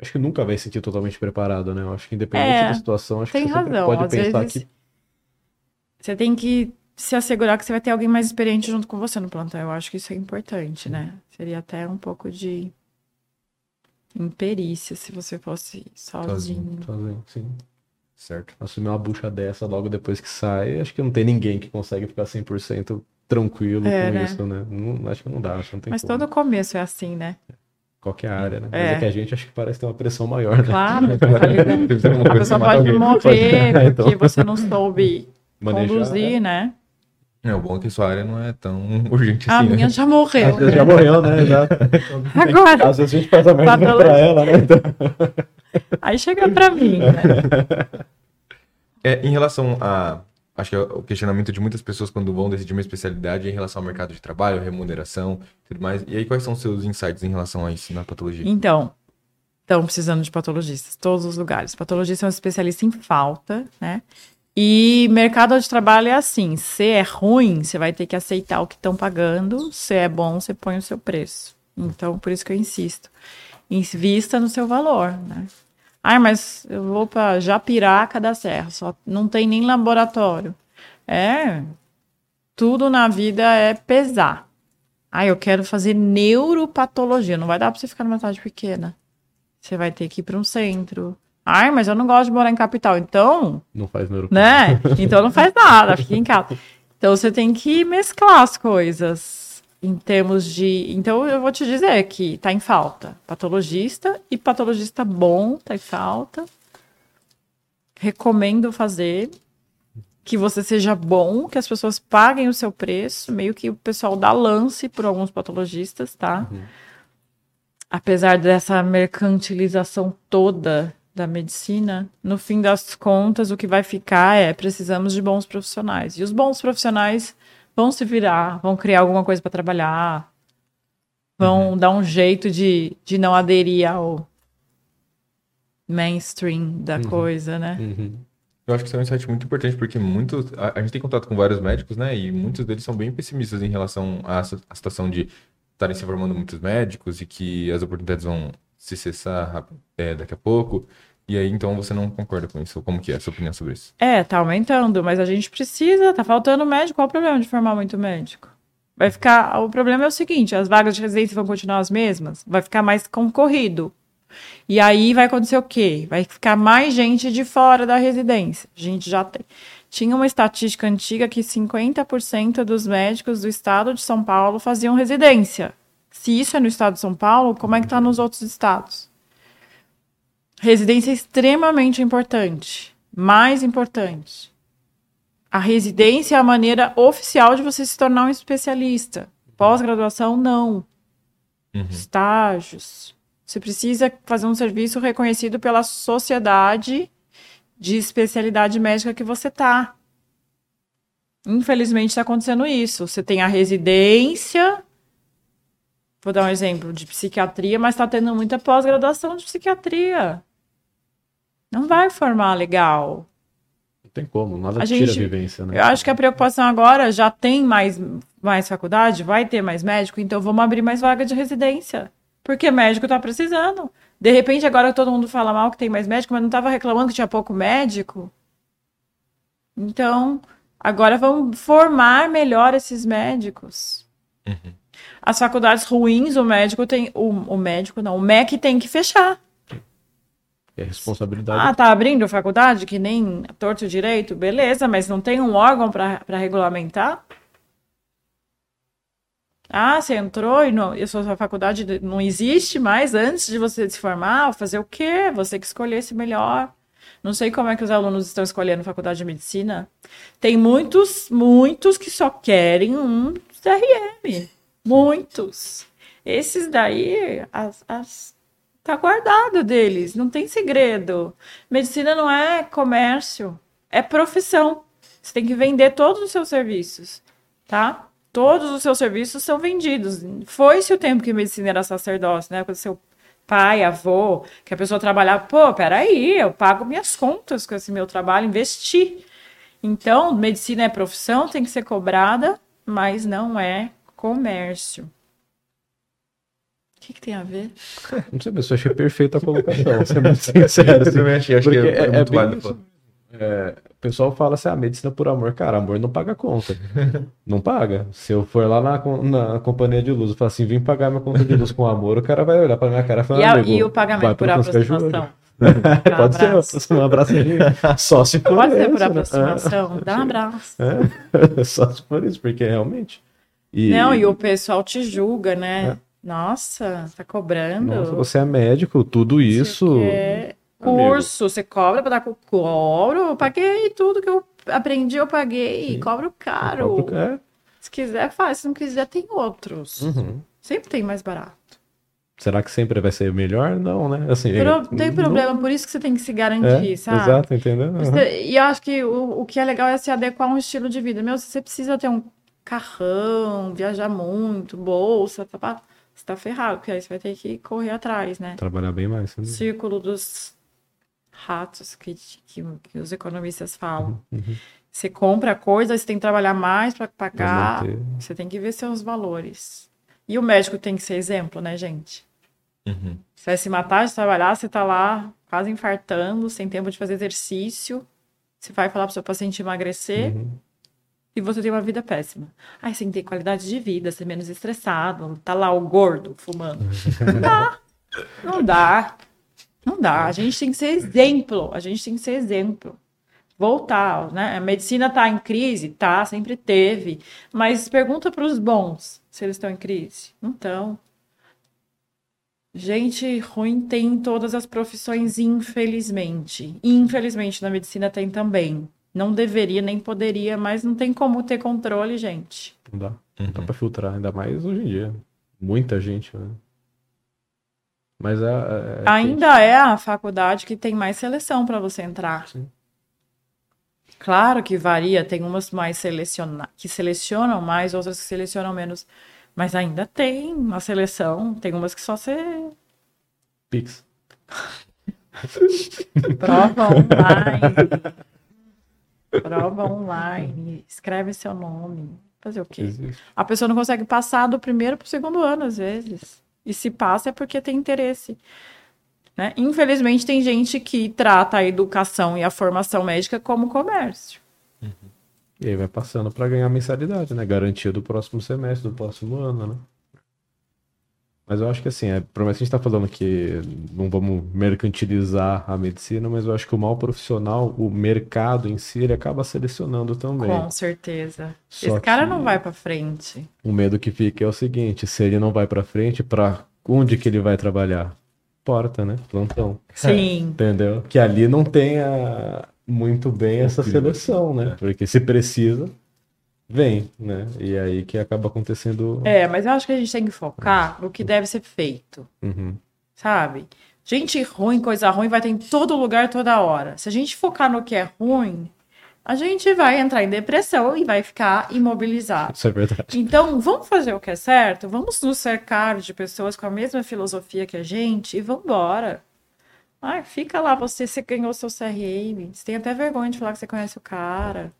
Acho que nunca vai se sentir totalmente preparado, né? Eu acho que independente é, da situação, acho tem que você razão. pode Às pensar vezes, que... Você tem que se assegurar que você vai ter alguém mais experiente junto com você no plantão. Eu acho que isso é importante, né? Seria até um pouco de em perícia se você fosse sozinho. Sozinho, sim. Certo. Assumir uma bucha dessa logo depois que sai, acho que não tem ninguém que consegue ficar 100% tranquilo É, com né? isso, né? Não, acho que não dá, acho que não tem Mas como. todo começo é assim, né? Qualquer área, né? Mas É. é que a gente acho que parece ter uma pressão maior, né? Claro. Uma A pessoa pode alguém. morrer Pode- então. porque você não soube Manejar, conduzir, né? É, o bom é que sua área não é tão urgente A assim, né? minha já morreu. Às vezes já morreu, né? Exato. Agora, Às vezes a gente faz a merda Patologia. pra ela, né? Então... aí chega pra mim, né? É, em relação a. Acho que é o questionamento de muitas pessoas quando vão decidir uma especialidade em relação ao mercado de trabalho, remuneração e tudo mais. E aí, quais são os seus insights em relação a isso na patologia? Então, estão precisando de patologistas, todos os lugares. Patologista é um especialista em falta, né? E mercado de trabalho é assim: se é ruim, você vai ter que aceitar o que estão pagando, se é bom, você põe o seu preço. Então, por isso que eu insisto. Invista no seu valor, né? Ai, mas eu vou para Japiraca da Serra, só não tem nem laboratório. É, tudo na vida é pesar. Ah, eu quero fazer neuropatologia. Não vai dar para você ficar numa cidade pequena. Você vai ter que ir para um centro. Ai, mas eu não gosto de morar em capital. Então, Não faz neuro. né? Então não faz nada, fica em casa. Então você tem que mesclar as coisas em termos de. Então eu vou te dizer que tá em falta patologista e patologista bom tá em falta. Recomendo fazer que você seja bom, que as pessoas paguem o seu preço, meio que o pessoal dá lance por alguns patologistas, tá? Apesar dessa mercantilização toda da medicina, no fim das contas, o que vai ficar é precisamos de bons profissionais. E os bons profissionais vão se virar, vão criar alguma coisa para trabalhar, vão dar um jeito de, de não aderir ao mainstream da coisa, né? Uhum. Eu acho que isso é um insight muito importante, porque muitos, a, a gente tem contato com vários médicos, né? E muitos deles são bem pessimistas em relação à, si- à situação de estarem se formando muitos médicos e que as oportunidades vão se cessar é, daqui a pouco. E aí, então, você não concorda com isso? Como que é a sua opinião sobre isso? É, tá aumentando, mas a gente precisa, tá faltando médico. Qual o problema de formar muito médico? Vai ficar. O problema é o seguinte: as vagas de residência vão continuar as mesmas, vai ficar mais concorrido. E aí vai acontecer o quê? Vai ficar mais gente de fora da residência. A gente já tem. Tinha uma estatística antiga que 50% dos médicos do estado de São Paulo faziam residência. Se isso é no estado de São Paulo, como é que tá nos outros estados? Residência é extremamente importante. Mais importante. A residência é a maneira oficial de você se tornar um especialista. Pós-graduação, não. Uhum. Estágios. Você precisa fazer um serviço reconhecido pela sociedade de especialidade médica que você tá. Infelizmente está acontecendo isso. Você tem a residência, vou dar um exemplo de psiquiatria, mas está tendo muita pós-graduação de psiquiatria. Não vai formar legal. Não tem como, nada A tira gente- a vivência, né? Eu acho que a preocupação agora já tem mais, mais faculdade, vai ter mais médico, então vamos abrir mais vaga de residência. Porque médico tá precisando. De repente, agora todo mundo fala mal que tem mais médico, mas não estava reclamando que tinha pouco médico. Então, agora vamos formar melhor esses médicos. As faculdades ruins, o médico tem. O, o médico não, o MEC tem que fechar. É responsabilidade. Ah, tá abrindo faculdade que nem torto direito? Beleza, mas não tem um órgão para regulamentar? Ah, você entrou e, não, a sua faculdade não existe mais antes de você se formar? Fazer o quê? Você que escolhesse melhor. Não sei como é que os alunos estão escolhendo faculdade de medicina. Tem muitos, muitos que só querem um CRM. Muitos. Esses daí, as, as, tá guardado deles, não tem segredo. Medicina não é comércio, é profissão. Você tem que vender todos os seus serviços, tá? Todos os seus serviços são vendidos. Foi-se o tempo que medicina era sacerdócio, né? Quando seu pai, avô, que a pessoa trabalhava, pô, peraí, eu pago minhas contas com esse meu trabalho, investi. Então, medicina é profissão, tem que ser cobrada, mas não é comércio. O que, que tem a ver? Não sei, mas eu achei perfeita a colocação, vou ser muito sincero. Eu assim. também achei, acho que Porque é, é muito válido. isso. É, pessoal fala assim, ah, medicina por amor. Cara, amor não paga conta. não paga. Se eu for lá na, na companhia de luz e falar assim, vim pagar minha conta de luz com amor, o cara vai olhar pra minha cara e falar, e, e o pagamento por aproximação? Pode ser, um abraço só se for Pode ser por né? aproximação, dá um abraço. É. Só se for isso, porque realmente... E... Não, e o pessoal te julga, né? É. Nossa, tá cobrando. Nossa, você é médico, tudo isso. Quer... Curso, você cobra para dar com cobro, eu paguei tudo que eu aprendi, eu paguei, Sim. cobro caro. Cobro, é. Se quiser, faz, se não quiser, tem outros. Uhum. Sempre tem mais barato. Será que sempre vai ser melhor? Não, né? Assim, Pro, tem problema, não... por isso que você tem que se garantir, é, sabe? Exato, entendeu? Uhum. Você, e eu acho que o, o que é legal é se adequar a um estilo de vida. Meu, se você precisa ter um carrão, viajar muito, bolsa, tá, tá, você tá ferrado, porque aí você vai ter que correr atrás, né? Trabalhar bem mais. Né? Círculo dos ratos que, que, que os economistas falam. Uhum, uhum. Você compra coisa, você tem que trabalhar mais para pagar, você tem que ver seus valores. E o médico tem que ser exemplo, né, gente? Uhum. Você vai se matar de trabalhar, você tá lá quase infartando, sem tempo de fazer exercício. Você vai falar pro seu paciente emagrecer uhum. E você tem uma vida péssima. Aí você tem qualidade de vida, ser menos estressado. Tá lá o gordo fumando. Não dá. Não dá. Não dá. A gente tem que ser exemplo. A gente tem que ser exemplo. Voltar, né? A medicina está em crise? Tá, sempre teve. Mas pergunta para os bons se eles estão em crise. Não estão. Gente ruim tem em todas as profissões, infelizmente. Infelizmente, na medicina tem também. Não deveria, nem poderia, mas não tem como ter controle, gente. Não dá. Não dá uhum. pra filtrar, ainda mais hoje em dia. Muita gente, né? Mas é, é, é Ainda é a faculdade que tem mais seleção para você entrar. Sim. Claro que varia, tem umas mais seleciona que selecionam mais, outras que selecionam menos. Mas ainda tem uma seleção, tem umas que só você. Pix. Prova online. Prova online. Escreve seu nome. Fazer o quê? Existe. A pessoa não consegue passar do primeiro para o segundo ano, às vezes. E se passa é porque tem interesse. Né? Infelizmente, tem gente que trata a educação e a formação médica como comércio. Uhum. E aí vai passando para ganhar mensalidade, né? Garantia do próximo semestre, do próximo ano, né? Mas eu acho que assim, é, por mais que a gente está falando que não vamos mercantilizar a medicina, mas eu acho que o mal profissional, o mercado em si, ele acaba selecionando também. Com certeza. Só Esse cara não vai para frente. O medo que fica é o seguinte, se ele não vai para frente, para onde que ele vai trabalhar? Porta, né? Plantão. Sim. Entendeu? Que ali não tenha muito bem essa seleção, né? Porque se precisa, vem, né? E aí que acaba acontecendo. É, mas eu acho que a gente tem que focar no que deve ser feito. Uhum. Sabe? Gente ruim, coisa ruim, vai ter em todo lugar, toda hora. Se a gente focar no que é ruim, a gente vai entrar em depressão e vai ficar imobilizado. Isso é verdade. Então, vamos fazer o que é certo, vamos nos cercar de pessoas com a mesma filosofia que a gente e vamos embora. Ai, fica lá, você, você ganhou seu CRM, você tem até vergonha de falar que você conhece o cara.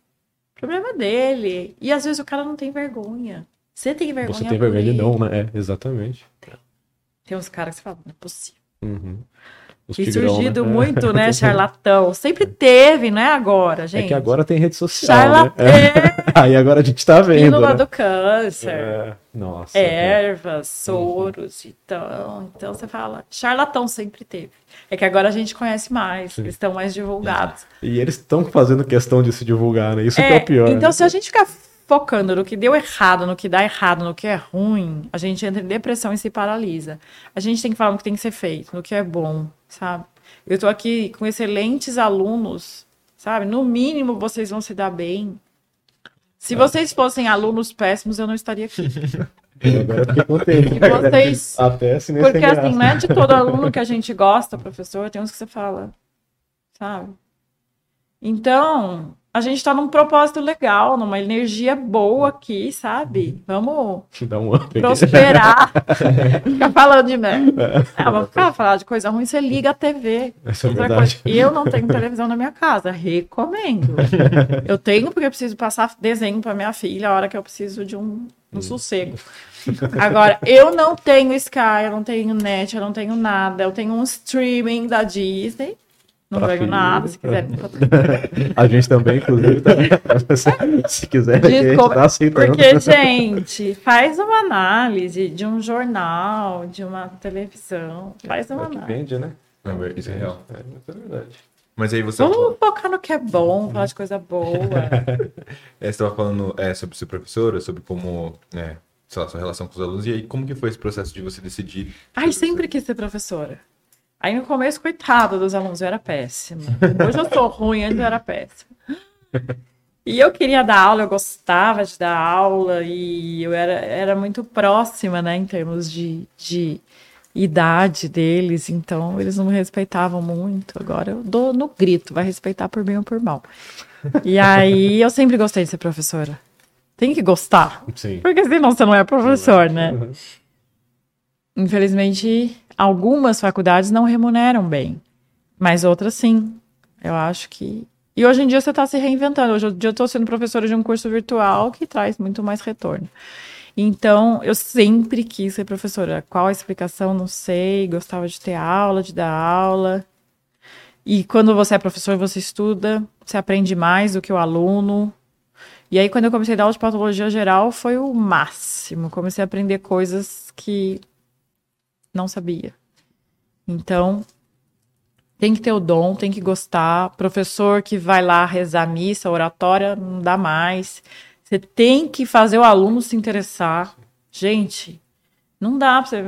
Problema dele. E às vezes o cara não tem vergonha. Você tem vergonha. Você tem vergonha de não, né? É, exatamente. Tem uns caras que você fala, não é possível. Uhum. Tem surgido né? muito, né, charlatão. Sempre teve, não é agora, gente. É que agora tem rede social, Charlatão. né? É. Aí agora a gente tá vendo, Pílula né? do câncer. É. Nossa. Ervas, soros, uhum. então. Então você fala, charlatão sempre teve. É que agora a gente conhece mais, Sim. eles estão mais divulgados. E eles estão fazendo questão de se divulgar, né? Isso é, que é o pior. Então, né? se a gente ficar focando no que deu errado, no que dá errado, no que é ruim, a gente entra em depressão e se paralisa. A gente tem que falar no que tem que ser feito, no que é bom, sabe? Eu estou aqui com excelentes alunos, sabe? No mínimo vocês vão se dar bem. Se é. vocês fossem alunos péssimos, eu não estaria aqui. Agora fiquei contente. E vocês... Até assim, Porque assim, não é de todo aluno que a gente gosta, professor, tem uns que você fala, sabe? Então, a gente está num propósito legal, numa energia boa aqui, sabe? Vamos um prosperar. Ficar falando de merda. É, vamos ficar falando de coisa ruim, você liga a TV. Essa é verdade. Coisa. Eu não tenho televisão na minha casa, recomendo. Eu tenho porque eu preciso passar desenho para minha filha a hora que eu preciso de um, um sossego. Agora, eu não tenho Sky, eu não tenho net, eu não tenho nada. Eu tenho um streaming da Disney Não ganho nada, se quiser. a gente também, inclusive, tá... se quiser, Desculpa, a gente tá Porque, gente, faz uma análise de um jornal, de uma televisão. Faz uma é análise. Vende, né? Não, isso é real. É, é verdade. Mas aí você. Vamos focar no que é bom, falar de coisa boa. é, você estava falando é, sobre ser professora, sobre como. É, sei lá, sua relação com os alunos. E aí, como que foi esse processo de você decidir? Ai, sempre quis ser professora. Aí no começo, coitado dos alunos, eu era péssima. Hoje eu sou ruim, antes eu era péssima. E eu queria dar aula, eu gostava de dar aula e eu era, era muito próxima, né, em termos de, de idade deles, então eles não me respeitavam muito. Agora eu dou no grito, vai respeitar por bem ou por mal. E aí eu sempre gostei de ser professora. Tem que gostar. Sim. Porque senão você não é professor, né? Uhum. Infelizmente, algumas faculdades não remuneram bem, mas outras sim. Eu acho que. E hoje em dia você está se reinventando. Hoje eu estou sendo professora de um curso virtual que traz muito mais retorno. Então, eu sempre quis ser professora. Qual a explicação? Não sei. Gostava de ter aula, de dar aula. E quando você é professor, você estuda, você aprende mais do que o aluno. E aí, quando eu comecei a dar aula de patologia geral, foi o máximo. Comecei a aprender coisas que não sabia. Então, tem que ter o dom, tem que gostar. Professor que vai lá rezar missa, oratória, não dá mais. Você tem que fazer o aluno se interessar. Gente, não dá pra você.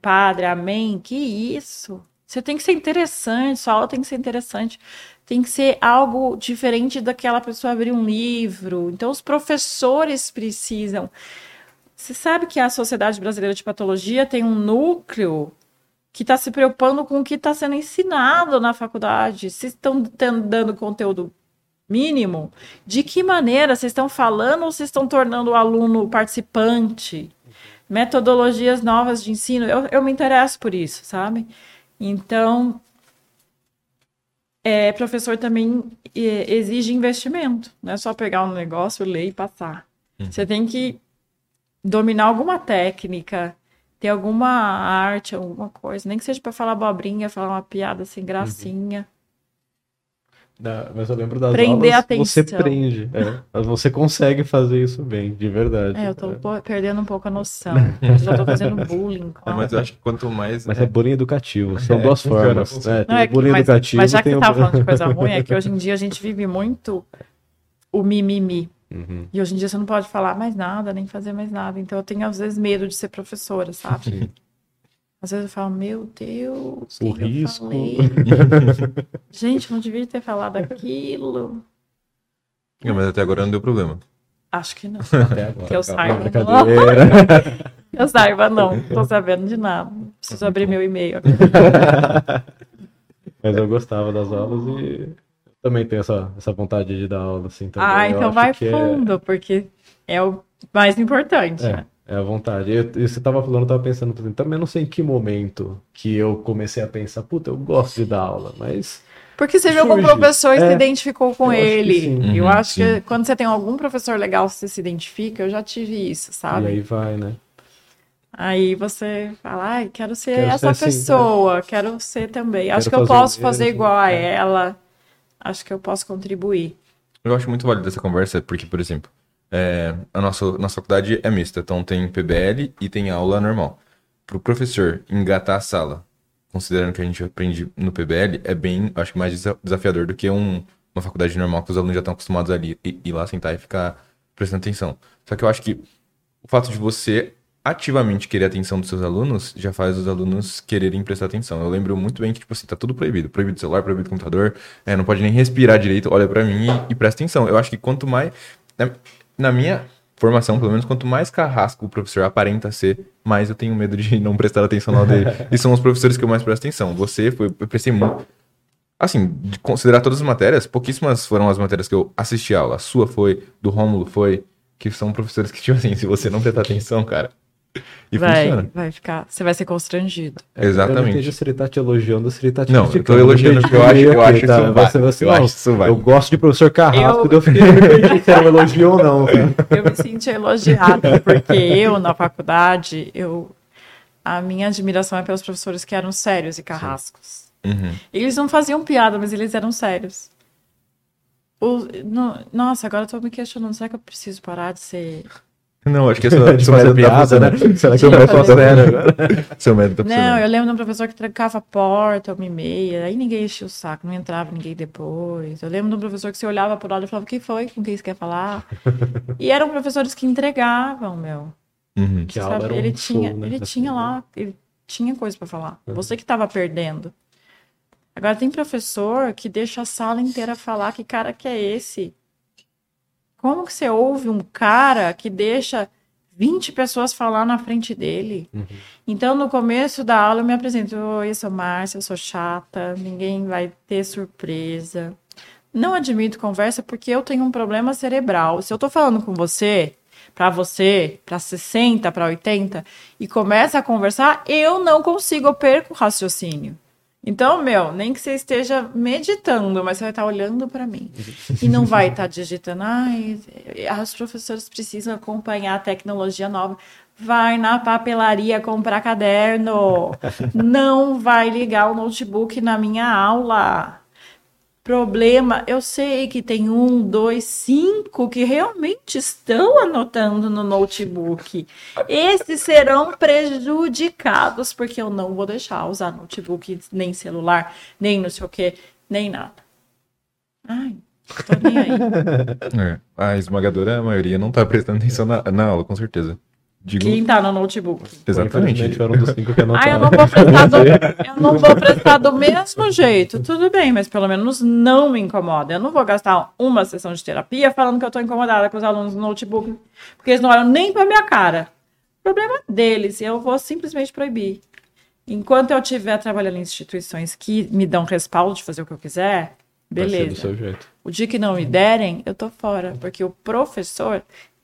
Padre, amém. Que isso? Você tem que ser interessante, sua aula tem que ser interessante. Tem que ser algo diferente daquela pessoa abrir um livro. Então, os professores precisam. Você sabe que a Sociedade Brasileira de Patologia tem um núcleo que está se preocupando com o que está sendo ensinado na faculdade. Se estão dando conteúdo mínimo, de que maneira vocês estão falando ou vocês estão tornando o aluno participante? Metodologias novas de ensino, eu, eu me interesso por isso, sabe? Então, é, professor também exige investimento, não é só pegar um negócio, ler e passar. Uhum. Você tem que dominar alguma técnica, ter alguma arte, alguma coisa, nem que seja para falar abobrinha, falar uma piada sem gracinha. Uhum. mas eu lembro das Prender aulas, atenção. você prende. É, você consegue fazer isso bem, de verdade. É, eu tô é. perdendo um pouco a noção. já tô fazendo bullying. É, mas eu acho que quanto mais... Mas é, é bullying educativo, são é, duas formas. É, Não, é bullying mas, educativo... Mas já que você tava falando de coisa ruim, é que hoje em dia a gente vive muito o mimimi. Uhum. E hoje em dia você não pode falar mais nada, nem fazer mais nada. Então eu tenho às vezes medo de ser professora, sabe? Sim. Às vezes eu falo, meu Deus, o risco. Gente, não devia ter falado aquilo. Não, mas até agora não deu problema. Acho que não. Até agora. Que eu saiba, não. eu saiba, não. Tô sabendo de nada. Preciso abrir meu e-mail. mas eu gostava das aulas e também tenho essa, essa vontade de dar aula, assim, também. Ah, então vai é fundo, é... porque é o mais importante, é, né? É a vontade. Eu, você tava falando, eu tava pensando, também não sei em que momento que eu comecei a pensar, puta, eu gosto de dar aula, mas... Porque você viu algum professor e é, se identificou com eu ele. Acho uhum, eu acho sim. que quando você tem algum professor legal, você se identifica, eu já tive isso, sabe? E aí vai, né? Aí você fala, ai, quero ser quero essa ser pessoa, assim, né? quero ser também. Quero acho que eu posso fazer igual a é. ela acho que eu posso contribuir. Eu acho muito válido essa conversa, porque, por exemplo, é, a nossa, nossa faculdade é mista, então tem PBL e tem aula normal. Para o professor engatar a sala, considerando que a gente aprende no PBL, é bem, acho que mais desafiador do que um, uma faculdade normal que os alunos já estão acostumados ali ir, lá sentar e ficar prestando atenção. Só que eu acho que o fato de você ativamente querer a atenção dos seus alunos já faz os alunos quererem prestar atenção. Eu lembro muito bem que, tipo assim, tá tudo proibido. Proibido celular, proibido computador, é, não pode nem respirar direito, olha para mim e, e, presta atenção. Eu acho que quanto mais... Na, na, minha formação, pelo menos, quanto mais carrasco o professor aparenta ser, mais eu tenho medo de não prestar atenção na dele. e são os professores que eu mais presto atenção. Você foi... Eu prestei muito... Assim, de considerar todas as matérias, pouquíssimas foram as matérias que eu assisti a aula. A sua foi, do Rômulo foi, que são professores que, tipo assim, se você não prestar atenção, cara e vai, funciona. vai ficar. Você vai ser constrangido. É, Exatamente. Eu não entendi se ele tá te elogiando ou se ele tá te Não, eu tô elogiando porque eu acho, eu acho tá, isso vai. Você, você, eu não, acho isso vai. Eu gosto de professor Carrasco, eu, eu fiquei se era um elogio ou não. Eu me senti elogiada, porque eu, na faculdade, eu... A minha admiração é pelos professores que eram sérios e carrascos. Uhum. Eles não faziam piada, mas eles eram sérios. O, no, nossa, agora eu tô me questionando, será que eu preciso parar de ser não, acho que é seu método piada, tá né? Será que seu método tá sério Seu método tá Não, eu lembro de um professor que trancava a porta uma e meia, aí ninguém enchia o saco, não entrava ninguém depois. Eu lembro de um professor que você olhava por lado e falava, o que foi? Com quem você quer falar? e eram professores que entregavam, meu. Uhum. Que sabe? Um ele show, tinha, né? ele tinha lá, ele tinha coisa para falar. Uhum. Você que estava perdendo. Agora tem professor que deixa a sala inteira falar que cara que é esse? Como que você ouve um cara que deixa 20 pessoas falar na frente dele? Uhum. Então, no começo da aula, eu me apresento: Oi, eu sou Márcia, eu sou chata, ninguém vai ter surpresa. Não admito conversa porque eu tenho um problema cerebral. Se eu tô falando com você, para você, para 60, para 80, e começa a conversar, eu não consigo, eu perco o raciocínio. Então, meu, nem que você esteja meditando, mas você vai estar olhando para mim. E não vai estar digitando, ai, os professores precisam acompanhar a tecnologia nova. Vai na papelaria comprar caderno. Não vai ligar o notebook na minha aula problema, eu sei que tem um, dois, cinco que realmente estão anotando no notebook. Esses serão prejudicados, porque eu não vou deixar usar notebook, nem celular, nem não sei o que, nem nada. Ai, tô nem aí. É, a esmagadora maioria não tá prestando atenção na, na aula, com certeza. Digo... Quem tá no notebook. Exatamente. Um dos cinco que Ah, eu não vou prestar do, eu não vou prestar do mesmo jeito. Tudo bem, mas pelo menos não me incomoda. Eu não vou gastar uma sessão de terapia falando que eu tô incomodada com os alunos no notebook, porque eles não olham nem pra minha cara. O problema é deles, eu vou simplesmente proibir. Enquanto eu estiver trabalhando em instituições que me dão respaldo de fazer o que eu quiser, beleza. O dia que não me derem, eu tô fora, porque o professor,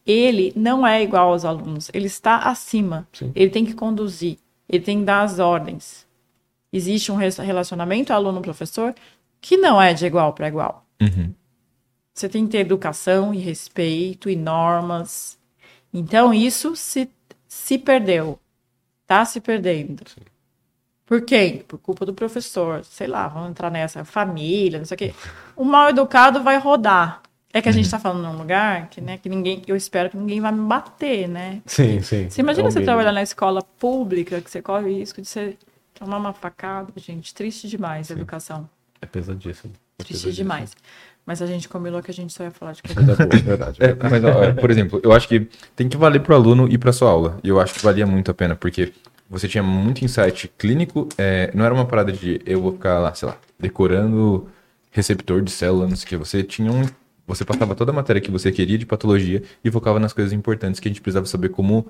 ele não é igual aos alunos, ele está acima. Sim. Ele tem que conduzir, ele tem que dar as ordens. Existe um relacionamento aluno-professor que não é de igual para igual. Uhum. Você tem que ter educação e respeito e normas. Então, isso se, se perdeu. Tá se perdendo. Sim. Por quem? Por culpa do professor. Sei lá, vamos entrar nessa. Família, não sei o quê. O mal educado vai rodar. É que a gente está falando num lugar que, né, que ninguém, eu espero que ninguém vai me bater, né? Sim, sim. Você imagina é você trabalhar na escola pública, que você corre o risco de você tomar uma facada, gente, triste demais a educação. É pesadíssimo. É triste pesadíssimo. demais. Mas a gente combinou que a gente só ia falar de coisa boa, é verdade. É, mas, ó, por exemplo, eu acho que tem que valer para o aluno ir para sua aula. E eu acho que valia muito a pena, porque você tinha muito insight clínico. É, não era uma parada de eu vou ficar lá, sei lá, decorando receptor de células, que você tinha um você passava toda a matéria que você queria de patologia e focava nas coisas importantes que a gente precisava saber como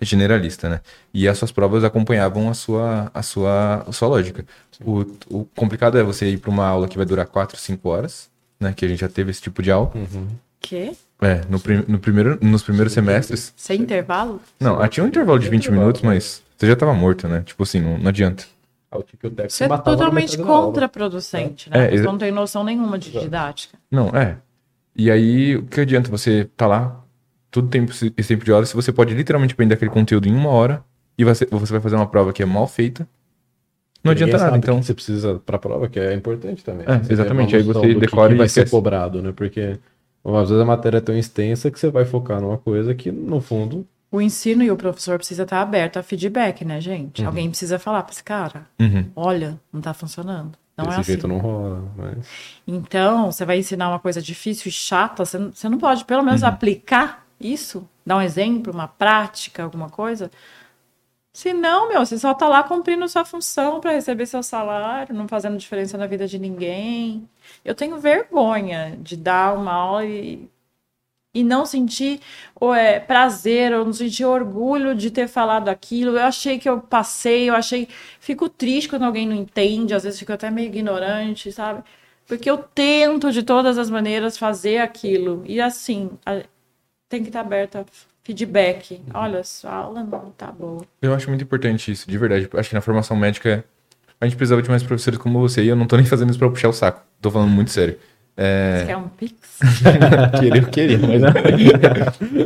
generalista, né? E as suas provas acompanhavam a sua, a sua, a sua lógica. O, o complicado é você ir para uma aula que vai durar 4, 5 horas, né? Que a gente já teve esse tipo de aula. Uhum. Que? É, no, prim, no primeiro, nos primeiros semestres. Sem intervalo? Não, tinha um intervalo de 20 minutos, mas você já estava morto, né? Tipo assim, não, não adianta. Isso é totalmente contraproducente, né? É, Você não tem noção nenhuma de didática. Não, é. E aí, o que adianta você tá lá todo tempo, esse tempo de horas, se você pode literalmente aprender aquele conteúdo em uma hora e você, você vai fazer uma prova que é mal feita, não adianta nada. Então você precisa para a prova, que é importante também. É, exatamente. Aí você decora que, que vai ser cobrado, né? Porque às vezes a matéria é tão extensa que você vai focar numa coisa que, no fundo. O ensino e o professor precisa estar aberto a feedback, né, gente? Uhum. Alguém precisa falar para esse cara: uhum. olha, não está funcionando. Não Desse é assim. jeito não rola. Mas... Então, você vai ensinar uma coisa difícil e chata, você não, você não pode pelo menos uhum. aplicar isso? Dar um exemplo, uma prática, alguma coisa? Se não, meu, você só tá lá cumprindo sua função para receber seu salário, não fazendo diferença na vida de ninguém. Eu tenho vergonha de dar uma aula e e não sentir ou é, prazer, ou não sentir orgulho de ter falado aquilo. Eu achei que eu passei, eu achei. Fico triste quando alguém não entende, às vezes fico até meio ignorante, sabe? Porque eu tento de todas as maneiras fazer aquilo. E assim, a... tem que estar aberto a feedback. Olha, sua aula não tá boa. Eu acho muito importante isso, de verdade. Acho que na formação médica a gente precisava de mais professores como você. E eu não tô nem fazendo isso pra puxar o saco. Tô falando muito sério. É... Quer um pix? queria, queria, mas não.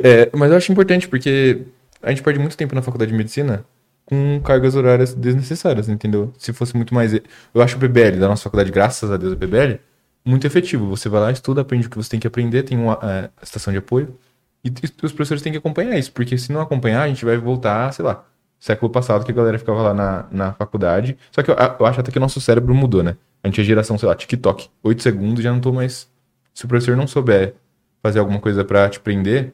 é, mas eu acho importante porque a gente perde muito tempo na faculdade de medicina com cargas horárias desnecessárias, entendeu? Se fosse muito mais. Eu acho o PBL da nossa faculdade, graças a Deus, o PBL, muito efetivo. Você vai lá, estuda, aprende o que você tem que aprender, tem uma é, estação de apoio. E, e os professores têm que acompanhar isso, porque se não acompanhar, a gente vai voltar, sei lá, século passado, que a galera ficava lá na, na faculdade. Só que eu, eu acho até que o nosso cérebro mudou, né? A gente é geração, sei lá, TikTok. Oito segundos já não tô mais. Se o professor não souber fazer alguma coisa para te prender,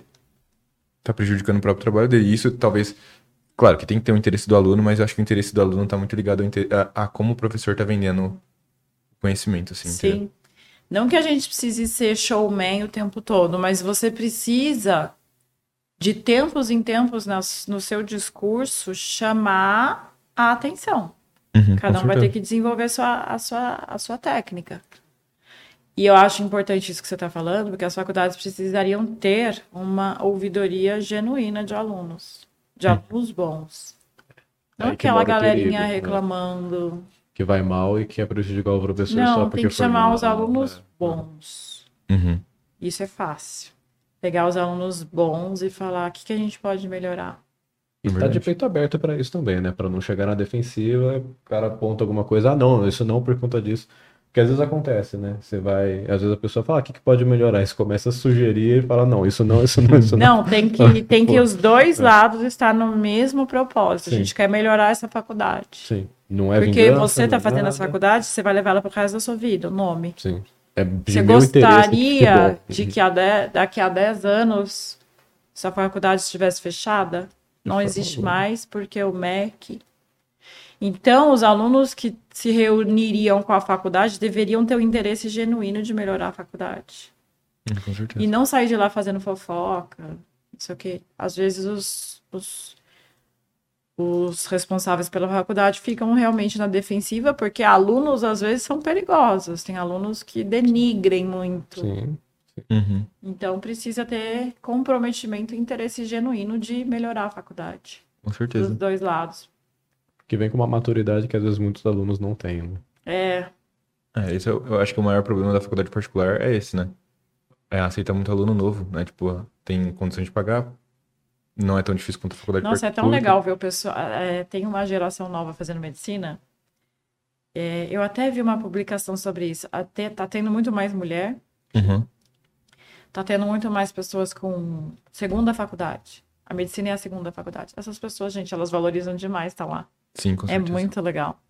tá prejudicando o próprio trabalho dele. Isso talvez. Claro que tem que ter o interesse do aluno, mas eu acho que o interesse do aluno tá muito ligado a, a como o professor tá vendendo conhecimento, assim. Sim. Entendeu? Não que a gente precise ser showman o tempo todo, mas você precisa, de tempos em tempos, no seu discurso, chamar a atenção. Uhum, Cada um vai ter que desenvolver a sua, a, sua, a sua técnica. E eu acho importante isso que você está falando, porque as faculdades precisariam ter uma ouvidoria genuína de alunos, de hum. alunos bons. Não é aquela galerinha perigo, né? reclamando. Né? Que vai mal e quer prejudicar o professor Não, só porque tem que chamar os alunos né? bons. Uhum. Isso é fácil. Pegar os alunos bons e falar o que, que a gente pode melhorar. E é tá de peito aberto para isso também, né? Para não chegar na defensiva, o cara aponta alguma coisa, ah, não, isso não por conta disso. Porque às vezes acontece, né? Você vai. Às vezes a pessoa fala, ah, o que, que pode melhorar? Você começa a sugerir e fala, não, isso não, isso não, isso não. Não, tem que, tem que os dois é. lados estar no mesmo propósito. Sim. A gente quer melhorar essa faculdade. Sim. Não é Porque vingança, você está fazendo nada. essa faculdade, você vai levar ela para o resto da sua vida, o nome. Sim. É de você gostaria de que a de, daqui a 10 anos sua faculdade estivesse fechada? Não existe mais, porque o MEC. Então, os alunos que se reuniriam com a faculdade deveriam ter o interesse genuíno de melhorar a faculdade. Com certeza. E não sair de lá fazendo fofoca, não sei o quê. Às vezes os, os, os responsáveis pela faculdade ficam realmente na defensiva, porque alunos às vezes são perigosos. Tem alunos que denigrem muito. Sim. Uhum. Então precisa ter comprometimento e interesse genuíno de melhorar a faculdade. Com certeza. Dos dois lados. Que vem com uma maturidade que às vezes muitos alunos não têm, né? É. É, esse eu, é eu acho que o maior problema da faculdade particular é esse, né? É, aceita muito aluno novo, né? Tipo, tem condição de pagar, não é tão difícil quanto a faculdade Nossa, é tão legal ver o pessoal. É, tem uma geração nova fazendo medicina. É, eu até vi uma publicação sobre isso. Até tá tendo muito mais mulher. Uhum. Tá tendo muito mais pessoas com segunda faculdade. A medicina é a segunda faculdade. Essas pessoas, gente, elas valorizam demais estar tá lá. Sim, com é certeza. É muito legal.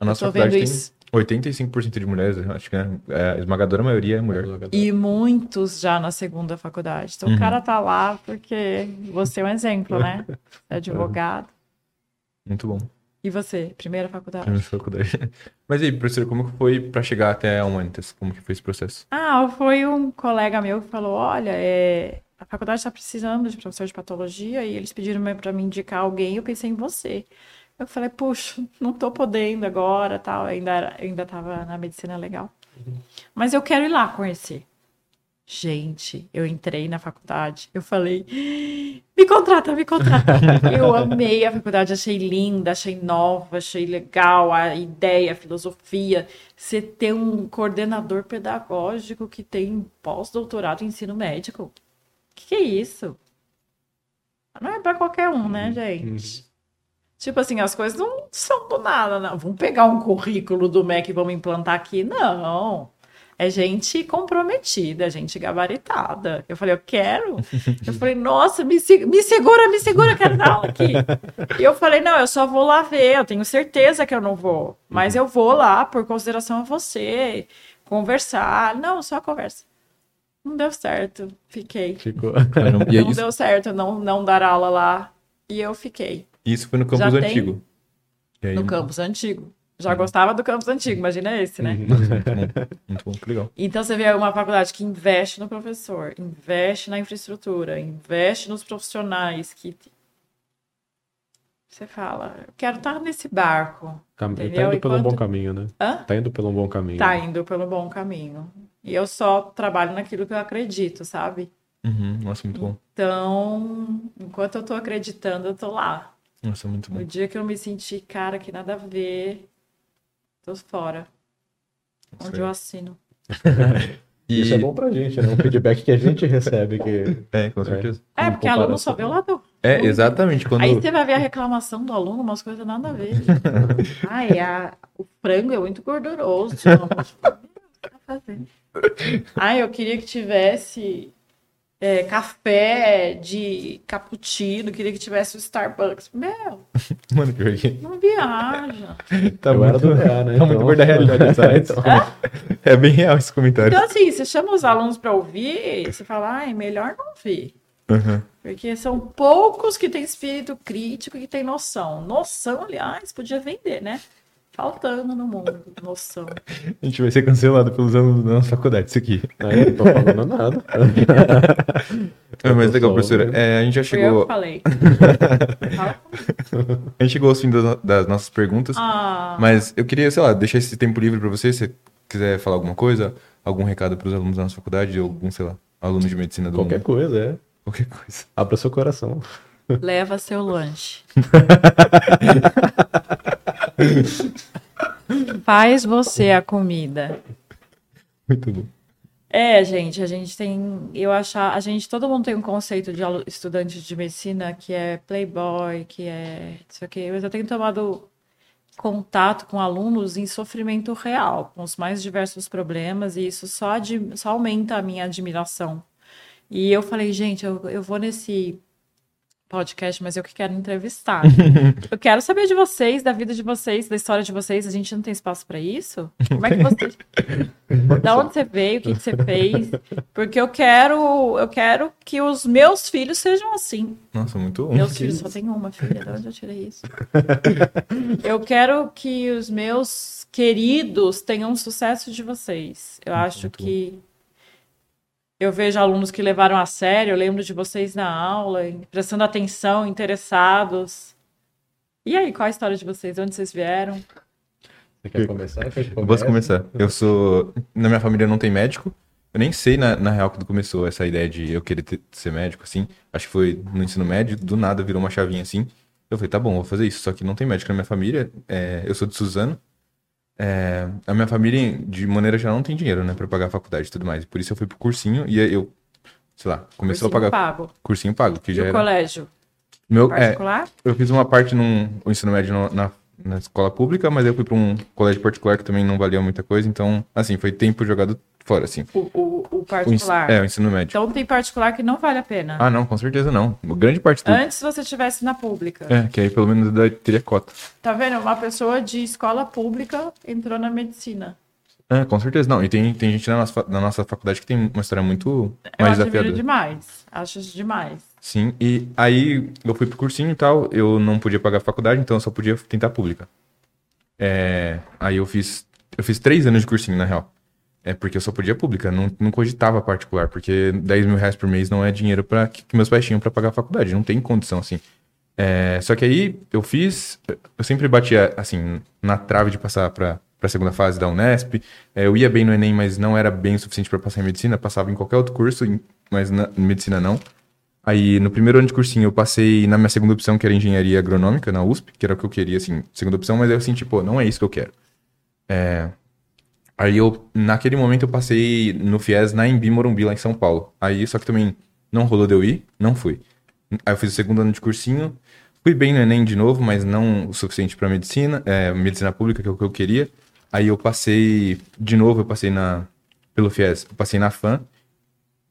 A nossa faculdade tem isso. 85% de mulheres, acho que é, a esmagadora maioria é mulher. E muitos já na segunda faculdade. Então uhum. o cara tá lá porque você é um exemplo, né? É advogado. Muito bom. E você, primeira faculdade? Primeira faculdade. Mas aí, professor, como que foi para chegar até a Humanitas? Como que foi esse processo? Ah, foi um colega meu que falou, olha, é... a faculdade está precisando de professor de patologia e eles pediram para me indicar alguém e eu pensei em você. Eu falei, puxa, não tô podendo agora, tal, ainda, era, ainda tava na medicina legal. Uhum. Mas eu quero ir lá conhecer. Gente, eu entrei na faculdade, eu falei, me contrata, me contrata. eu amei a faculdade, achei linda, achei nova, achei legal a ideia, a filosofia. Você ter um coordenador pedagógico que tem pós-doutorado em ensino médico. O que, que, é isso? Não é para qualquer um, né, uhum. gente? Uhum. Tipo assim, as coisas não são do nada, não. Vamos pegar um currículo do MEC e vamos implantar aqui. Não. É gente comprometida, gente gabaritada. Eu falei, eu quero. Eu falei, nossa, me, me segura, me segura, quero dar aula aqui. E eu falei, não, eu só vou lá ver, eu tenho certeza que eu não vou. Mas eu vou lá por consideração a você, conversar. Não, só conversa. Não deu certo, fiquei. Ficou. Não, deu certo não, não dar aula lá. E eu fiquei. Isso foi no campus antigo. Aí... No campus antigo. Já gostava do campus antigo, imagina esse, né? Uhum. Muito bom, legal. Então você vê uma faculdade que investe no professor, investe na infraestrutura, investe nos profissionais que você fala, eu quero estar nesse barco. Tá, tá indo pelo Enquanto... bom caminho, né? Hã? Tá indo pelo bom caminho. Tá indo pelo bom caminho. E eu só trabalho naquilo que eu acredito, sabe? Uhum. Nossa, muito bom. Então, enquanto eu tô acreditando, eu tô lá. Nossa, muito bom. O dia que eu me senti, cara, que nada a ver, tô fora. Onde eu assino. e... Isso é bom pra gente, né? Um feedback que a gente recebe. Que... É, com certeza. É, porque aluno só vê o lado É, exatamente. Quando... Aí você vai ver a reclamação do aluno, umas coisas nada a ver. Ai, a, o frango é muito gorduroso. Ai, eu queria que tivesse é, café de cappuccino, queria que tivesse o Starbucks. Meu, Mano, pior que... não viaja. Tá Eu muito, do PA, né? tá muito Então- perto da realidade, sabe? Então. É bem real esse comentário. Então, assim, você chama os alunos para ouvir, você fala, ai, melhor não ouvir. Uhum. Porque são poucos que têm espírito crítico e que têm noção. Noção, aliás, podia vender, né? Faltando no mundo, noção. A gente vai ser cancelado pelos alunos da nossa faculdade, isso aqui. Aí, não tô falando nada. É, mas legal, professora. É, a gente já Foi eu chegou. que falei. A gente chegou ao fim das, das nossas perguntas. Ah, Mas eu queria, sei lá, deixar esse tempo livre pra você. Se você quiser falar alguma coisa, algum recado pros alunos da nossa faculdade, ou algum, sei lá, aluno de medicina do Qualquer mundo. coisa, é. Qualquer coisa. Abra seu coração. leva seu lanche. Faz você a comida. Muito bom. É, gente, a gente tem, eu achar, a gente, todo mundo tem um conceito de estudante de medicina que é playboy, que é isso aqui, mas eu tenho tomado contato com alunos em sofrimento real, com os mais diversos problemas, e isso só, admi- só aumenta a minha admiração. E eu falei, gente, eu, eu vou nesse podcast, mas eu que quero entrevistar. eu quero saber de vocês, da vida de vocês, da história de vocês. A gente não tem espaço para isso? Como é que vocês da onde você veio, o que, que você fez? Porque eu quero, eu quero que os meus filhos sejam assim. Nossa, muito bom. Meus filhos só tem uma filha, de onde eu tirei isso? Eu quero que os meus queridos tenham o sucesso de vocês. Eu acho muito bom. Eu vejo alunos que levaram a sério, eu lembro de vocês na aula, prestando atenção, interessados. E aí, qual a história de vocês? De onde vocês vieram? Você quer começar? Eu posso começar. Eu sou. Na minha família não tem médico. Eu nem sei, na, na real, quando começou essa ideia de eu querer ter- ser médico, assim. Acho que foi no ensino médio, do nada virou uma chavinha assim. Eu falei, tá bom, vou fazer isso. Só que não tem médico na minha família. é, eu sou de Suzano. É, a minha família, de maneira geral, não tem dinheiro, né, pra pagar a faculdade e tudo mais. Por isso eu fui pro cursinho e eu, sei lá, começou Cursinho a pagar pago. cursinho pago, que E já o era. colégio? Meu, é, Particular? eu fiz uma parte no ensino médio no- na, na escola pública, mas eu fui pra um colégio particular que também não valia muita coisa, então, assim, foi tempo jogado fora, assim. O, o, o O particular. é, o ensino médio. Então tem particular que não vale a pena. Ah, não, com certeza não. Grande parte do. Antes você tivesse na pública. É, que aí pelo menos teria cota. Tá vendo? Uma pessoa de escola pública entrou na medicina. É, com certeza não. E tem, tem gente na nossa, na nossa faculdade que tem uma história muito Eu mais admiro desafiadora. demais. Acho isso demais. Sim, e aí eu fui pro cursinho e tal, eu não podia pagar a faculdade, então eu só podia tentar pública. É, aí eu fiz, eu fiz três anos de cursinho, na real. É porque eu só podia pública, não, não cogitava particular, porque 10 mil reais por mês não é dinheiro para que, que meus pais tinham pra pagar a faculdade, não tem condição, assim. É, só que aí eu fiz, eu sempre batia, assim, na trave de passar pra, pra segunda fase da Unesp. É, eu ia bem no Enem, mas não era bem o suficiente pra passar em medicina, passava em qualquer outro curso, mas na em medicina não. Aí, no primeiro ano de cursinho, eu passei na minha segunda opção, que era engenharia agronômica, na USP, que era o que eu queria, assim, segunda opção, mas aí eu senti, pô, não é isso que eu quero. É... Aí eu, naquele momento, eu passei no FIES na Embi Morumbi, lá em São Paulo. Aí, só que também não rolou de eu ir, não fui. Aí eu fiz o segundo ano de cursinho, fui bem no Enem de novo, mas não o suficiente pra medicina, é, medicina pública, que é o que eu queria. Aí eu passei, de novo, eu passei na, pelo FIES, eu passei na FAM,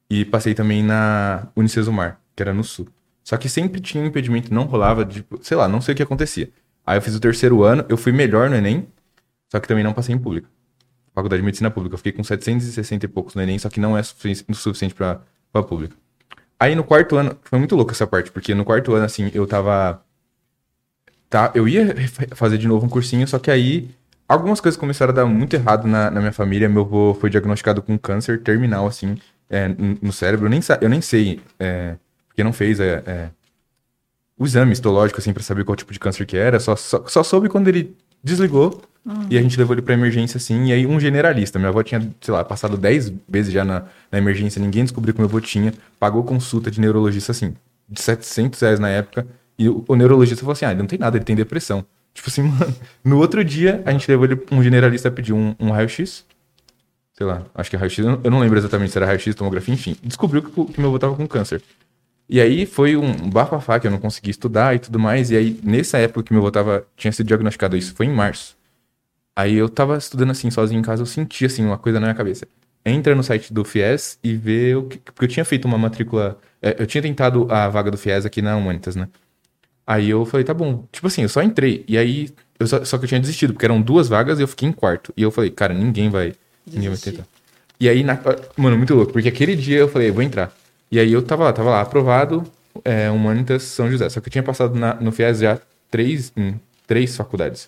e passei também na Unicesumar, que era no sul. Só que sempre tinha impedimento, não rolava, de, sei lá, não sei o que acontecia. Aí eu fiz o terceiro ano, eu fui melhor no Enem, só que também não passei em pública. Faculdade de Medicina Pública. Eu fiquei com 760 e poucos no Enem, só que não é sufici- suficiente pra, pra pública. Aí no quarto ano, foi muito louco essa parte, porque no quarto ano, assim, eu tava. Tá, eu ia fazer de novo um cursinho, só que aí algumas coisas começaram a dar muito errado na, na minha família. Meu avô foi diagnosticado com câncer terminal, assim, é, no cérebro. Eu nem, eu nem sei, é, porque não fez é, é, o exame histológico, assim, pra saber qual tipo de câncer que era. Só, só, só soube quando ele desligou e a gente levou ele pra emergência, assim. E aí um generalista, minha avó tinha, sei lá, passado 10 vezes já na, na emergência, ninguém descobriu que meu avô tinha, pagou consulta de neurologista, assim, de 700 reais na época. E o, o neurologista falou assim: ah, ele não tem nada, ele tem depressão. Tipo assim, mano. No outro dia, a gente levou ele, um generalista pediu um, um raio-x. Sei lá, acho que é raio-x. Eu não- eu não lembro exatamente se era raio-x, tomografia, enfim. Descobriu que, que meu avô tava com câncer. E aí foi um bafafá que eu não consegui estudar e tudo mais. E aí, nessa época que meu avô tava, tinha sido diagnosticado, isso foi em março. Aí eu tava estudando assim, sozinho em casa, eu senti assim, uma coisa na minha cabeça. Entra no site do FIES e vê o que. Porque eu tinha feito uma matrícula. é, Eu tinha tentado a vaga do FIES aqui na Humanitas, né? Aí eu falei, tá bom. Tipo assim, eu só entrei. E aí. Eu só, só que eu tinha desistido, porque eram duas vagas e eu fiquei em quarto. E eu falei, cara, ninguém vai. Ninguém vai Desistir. tentar. E aí, na- mano, muito louco, porque aquele dia eu falei, vou entrar. E aí eu tava lá, tava lá, aprovado, é, Humanitas São José. Só que eu tinha passado na- no FIES já três, em três faculdades.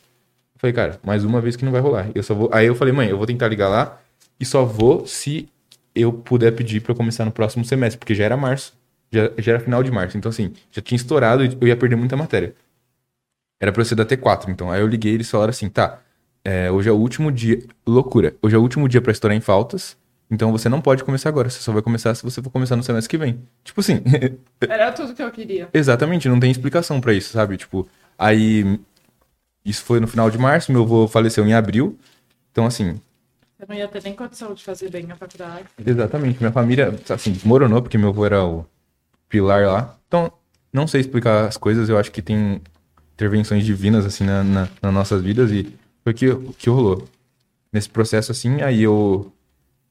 Falei, cara, mais uma vez que não vai rolar. Eu só vou. Aí eu falei, mãe, eu vou tentar ligar lá e só vou se eu puder pedir pra eu começar no próximo semestre, porque já era março. Já, já era final de março. Então, assim, já tinha estourado e eu ia perder muita matéria. Era pra eu ser da T4, então. Aí eu liguei e eles falaram assim, tá, é, hoje é o último dia. Loucura. Hoje é o último dia pra estourar em faltas. Então você não pode começar agora. Você só vai começar se você for começar no semestre que vem. Tipo assim, Era tudo que eu queria. exatamente, não tem explicação pra isso, sabe? Tipo, aí. Isso foi no final de março, meu avô faleceu em abril. Então, assim, Eu não ia ter nem condição de fazer bem a faculdade. Exatamente. Minha família, assim, desmoronou porque meu avô era o pilar lá. Então, não sei explicar as coisas. Eu acho que tem intervenções divinas, assim, na, na- nas nossas vidas. E foi o que, que rolou. Nesse processo, assim, aí eu